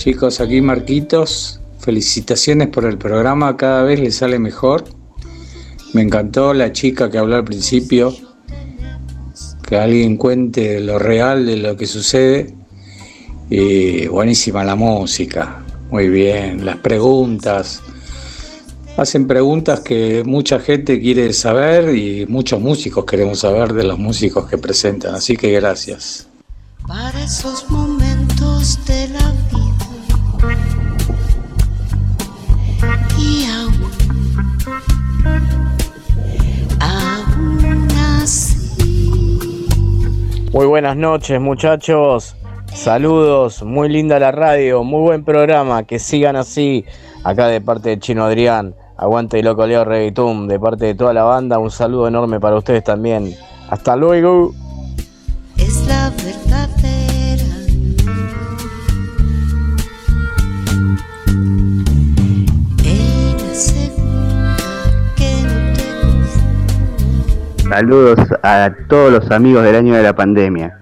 Chicos, aquí Marquitos, felicitaciones por el programa, cada vez le sale mejor. Me encantó la chica que habló al principio, que alguien cuente lo real de lo que sucede. Y buenísima la música, muy bien, las preguntas. Hacen preguntas que mucha gente quiere saber y muchos músicos queremos saber de los músicos que presentan, así que gracias. para esos momentos de la Muy buenas noches muchachos, saludos, muy linda la radio, muy buen programa, que sigan así, acá de parte de Chino Adrián, aguante y loco Leo Reggaetum, de parte de toda la banda, un saludo enorme para ustedes también, hasta luego. Saludos a todos los amigos del año de la pandemia.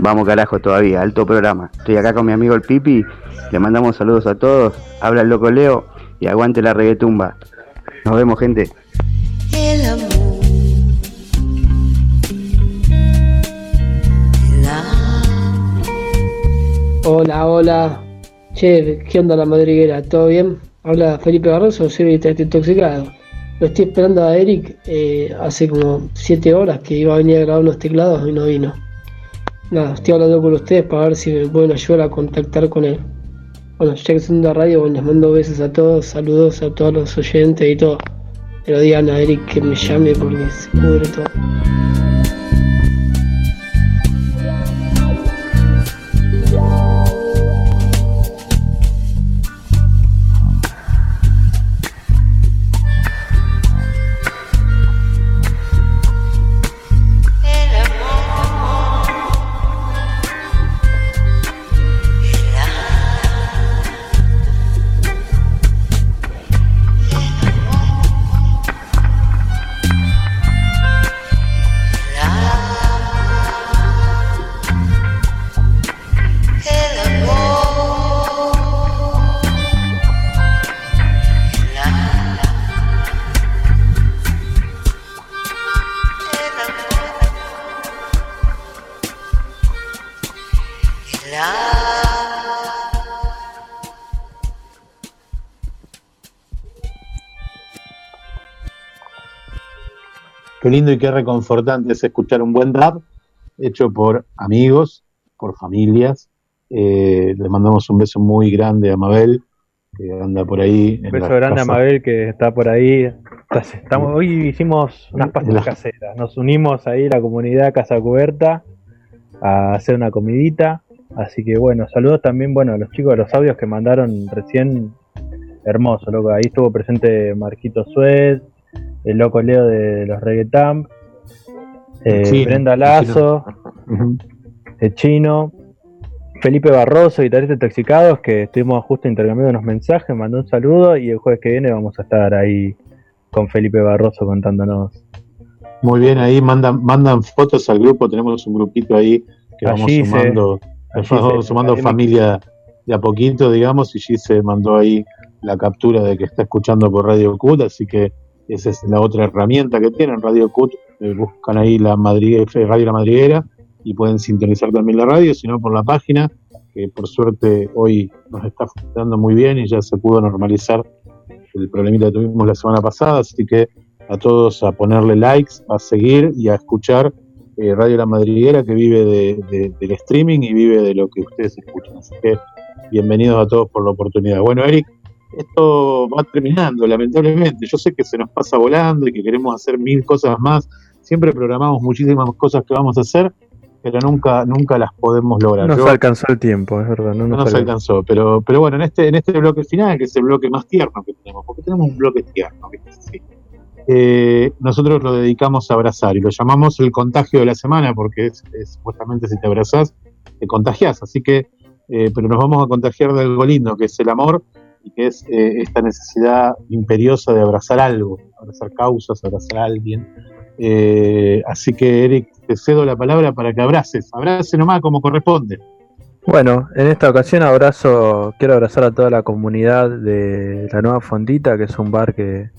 Vamos carajo todavía, alto programa. Estoy acá con mi amigo el Pipi. Le mandamos saludos a todos. Habla el loco Leo y aguante la reggaetumba. Nos vemos gente. el amor. Hola, hola. Che, ¿qué onda la madriguera? ¿Todo bien? Habla Felipe Barroso, soy estoy intoxicado. Lo estoy esperando a Eric eh, hace como 7 horas que iba a venir a grabar unos teclados y no vino. Nada, estoy hablando con ustedes para ver si me pueden ayudar a contactar con él. Bueno, ya que son de radio, bueno, les mando besos a todos, saludos a todos los oyentes y todo. Pero digan a Eric que me llame porque se pudre todo. Qué lindo y qué reconfortante es escuchar un buen rap hecho por amigos, por familias. Eh, le mandamos un beso muy grande a Mabel, que anda por ahí. Un beso grande a Mabel que está por ahí. Estamos, hoy hicimos unas pastas caseras. Nos unimos ahí la comunidad Casa Cubierta a hacer una comidita. Así que bueno, saludos también bueno a los chicos de los audios que mandaron recién. Hermoso, loco. Ahí estuvo presente Marquito Suez, el loco Leo de los Reggaetam, eh, Sí, Brenda Lazo, el chino, Felipe Barroso, guitarrista de Toxicados, que estuvimos justo intercambiando unos mensajes, mandó un saludo y el jueves que viene vamos a estar ahí con Felipe Barroso contándonos. Muy bien, ahí mandan, mandan fotos al grupo, tenemos un grupito ahí que vamos Allí sumando, vamos sumando familia de a poquito, digamos, y se mandó ahí la captura de que está escuchando por Radio CUT, así que esa es la otra herramienta que tienen, Radio CUT, eh, buscan ahí la Madrid, Radio La Madriguera y pueden sintonizar también la radio, sino por la página, que por suerte hoy nos está funcionando muy bien y ya se pudo normalizar el problemita que tuvimos la semana pasada, así que a todos a ponerle likes, a seguir y a escuchar eh, Radio La Madriguera que vive de- de- del streaming y vive de lo que ustedes escuchan. Así que bienvenidos a todos por la oportunidad. Bueno, Eric, esto va terminando, lamentablemente. Yo sé que se nos pasa volando y que queremos hacer mil cosas más. Siempre programamos muchísimas cosas que vamos a hacer, pero nunca, nunca las podemos lograr. No Yo- nos alcanzó el tiempo, es verdad. No, no nos nos alcanzó, pero, pero bueno, en este, en este bloque final, que es el bloque más tierno que tenemos, porque tenemos un bloque tierno, ¿viste? Sí. Eh, nosotros lo dedicamos a abrazar y lo llamamos el contagio de la semana, porque es, es supuestamente si te abrazás, te contagias, así que, eh, pero nos vamos a contagiar de algo lindo, que es el amor y que es eh, esta necesidad imperiosa de abrazar algo, abrazar causas, abrazar a alguien. Eh, así que, Eric, te cedo la palabra para que abraces, abrace nomás como corresponde. Bueno, en esta ocasión abrazo, quiero abrazar a toda la comunidad de la Nueva Fondita, que es un bar que,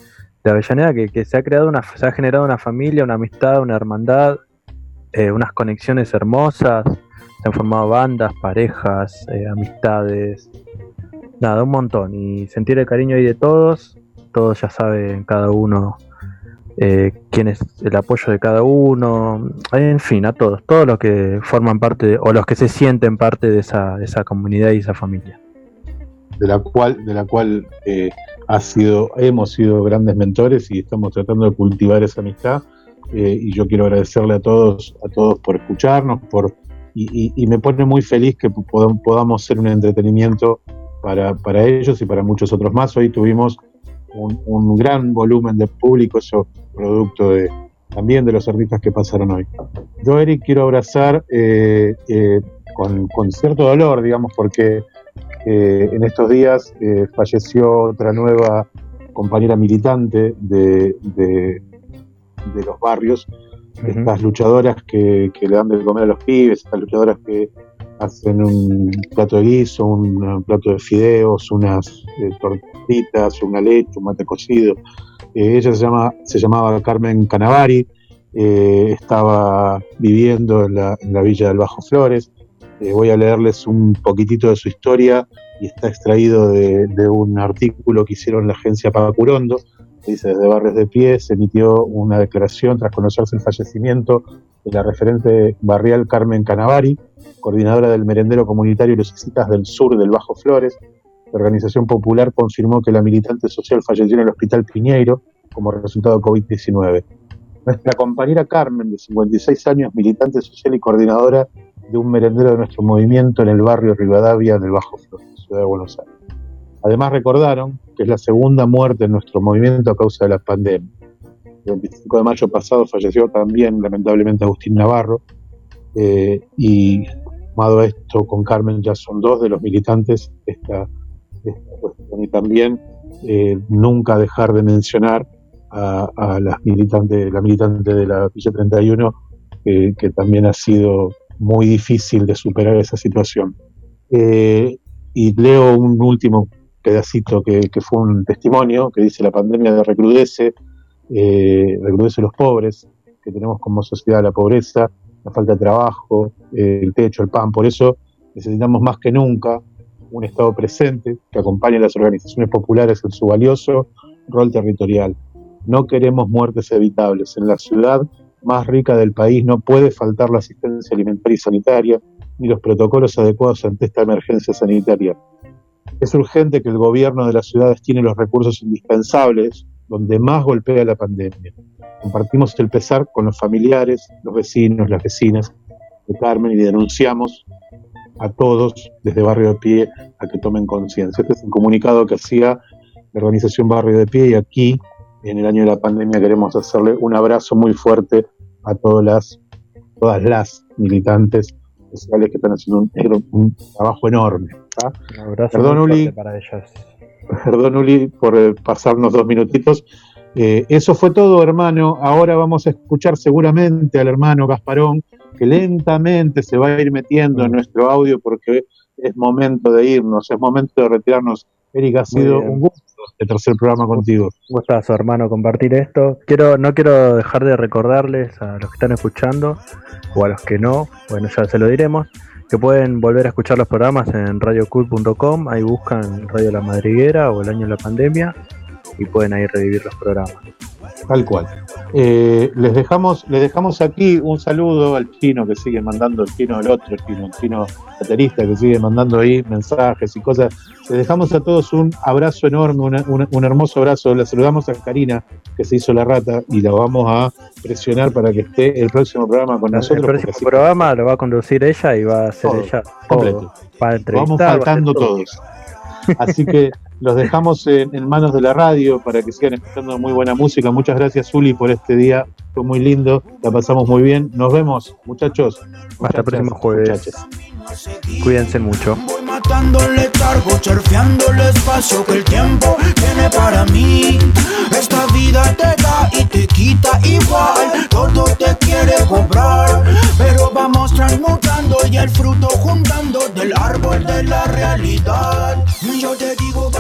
de Avellaneda, que, se ha creado una, se ha generado una familia, una amistad, una hermandad, eh, unas conexiones hermosas, se han formado bandas, parejas, amistades, nada, un montón. Y sentir el cariño ahí de todos, todos ya saben cada uno eh, quién es el apoyo de cada uno, en fin, a todos, todos los que forman parte o los que se sienten parte de esa, esa comunidad y esa familia. de la cual, de la cual eh, ha sido, hemos sido grandes mentores y estamos tratando de cultivar esa amistad. eh, y yo quiero agradecerle a todos, a todos por escucharnos, por y, y- me pone muy feliz que podam- podamos ser un entretenimiento para, para ellos y para muchos otros más. Hoy tuvimos un, un gran volumen de público, eso producto de, también de los artistas que pasaron hoy. Yo, Eric, quiero abrazar eh, eh, con, con cierto dolor, digamos, porque eh, en estos días eh, falleció otra nueva compañera militante de, de- de los barrios, estas luchadoras que, que le dan de comer a los pibes, estas luchadoras que hacen un plato de guiso, un, plato de fideos, unas eh, tortitas, una leche, un mate cocido. Eh, ella se, llama, se llamaba Carmen Canavari, eh, estaba viviendo en la, en la villa del Bajo Flores. Voy a leerles un poquitito de su historia y está extraído de, un artículo que hicieron la agencia Pacurondo. Dice, desde Barrios de Pie se emitió una declaración tras conocerse el fallecimiento la referente barrial Carmen Canavari, coordinadora del merendero comunitario Lucecitas del Sur del Bajo Flores. La organización popular confirmó que la militante social falleció en el Hospital Piñeiro como resultado de COVID-19. Nuestra compañera Carmen, de 56 años, militante social y coordinadora de un merendero de nuestro movimiento en el barrio Rivadavia del Bajo Flores, Ciudad de Buenos Aires. Además recordaron que es la segunda muerte en nuestro movimiento a causa de la pandemia. El 25 de mayo pasado falleció también lamentablemente Agustín Navarro eh, y sumado a esto con Carmen ya son dos de los militantes esta, cuestión y también eh, nunca dejar de mencionar a, las militantes, la militante de la Villa 31 que, que también ha sido muy difícil de superar esa situación. Eh, y leo un último pedacito que, que fue un testimonio que dice la pandemia de recrudece, eh, recrudece los pobres, que tenemos como sociedad la pobreza, la falta de trabajo, eh, el techo, el pan. Por eso Necesitamos más que nunca un Estado presente que acompañe a las organizaciones populares en su valioso rol territorial. No queremos muertes evitables. En la ciudad más rica del país no puede faltar la asistencia alimentaria y sanitaria ni los protocolos adecuados ante esta emergencia sanitaria. Es urgente que el gobierno de las ciudades tiene los recursos indispensables donde más golpea la pandemia. Compartimos el pesar con los familiares, los vecinos, las vecinas de Carmen y denunciamos a todos desde Barrio de Pie a que tomen conciencia. Este es un comunicado que hacía la organización Barrio de Pie y aquí, en el año de la pandemia, queremos hacerle un abrazo muy fuerte a todas las, todas las militantes sociales que están haciendo un, un trabajo enorme. ¿tá? Un abrazo Perdón, Uli. para ellas. Perdón, Uli, por eh, pasarnos dos minutitos. Eh, eso fue todo, hermano. Ahora vamos a escuchar seguramente al hermano Gasparón, que lentamente se va a ir metiendo en nuestro audio porque es momento de irnos, es momento de retirarnos. Erika, ha sido un gusto el tercer programa contigo. Un gustazo, hermano, compartir esto. Quiero, no quiero dejar de recordarles a los que están escuchando o a los que no, bueno, ya se lo diremos, que pueden volver a escuchar los programas en radiocool.com, ahí buscan Radio La Madriguera o El Año de la Pandemia y pueden ahí revivir los programas. Tal cual. Eh, les dejamos, les dejamos aquí un saludo al chino que sigue mandando, el chino del otro chino, el chino baterista que sigue mandando ahí mensajes y cosas. Les dejamos a todos un abrazo enorme, una- una- un hermoso abrazo. Le saludamos a Karina, que se hizo la rata, y la vamos a presionar para que esté el próximo programa con nosotros. el próximo así programa lo va a conducir ella y va a Todo, ella completo. todo. Vamos faltando todo. todos. Así que los dejamos en, en manos de la radio para que sigan escuchando muy buena música. Muchas gracias, Uli, por este día. Fue muy lindo, la pasamos muy bien. Nos vemos, muchachos. Hasta el próximo jueves. Cuídense mucho. matando el letargo, surfeando el espacio que el tiempo tiene para mí. Esta vida te da y te quita igual, todo te quiere cobrar, pero vamos transmutando y el fruto juntando del árbol de la realidad. Yo te digo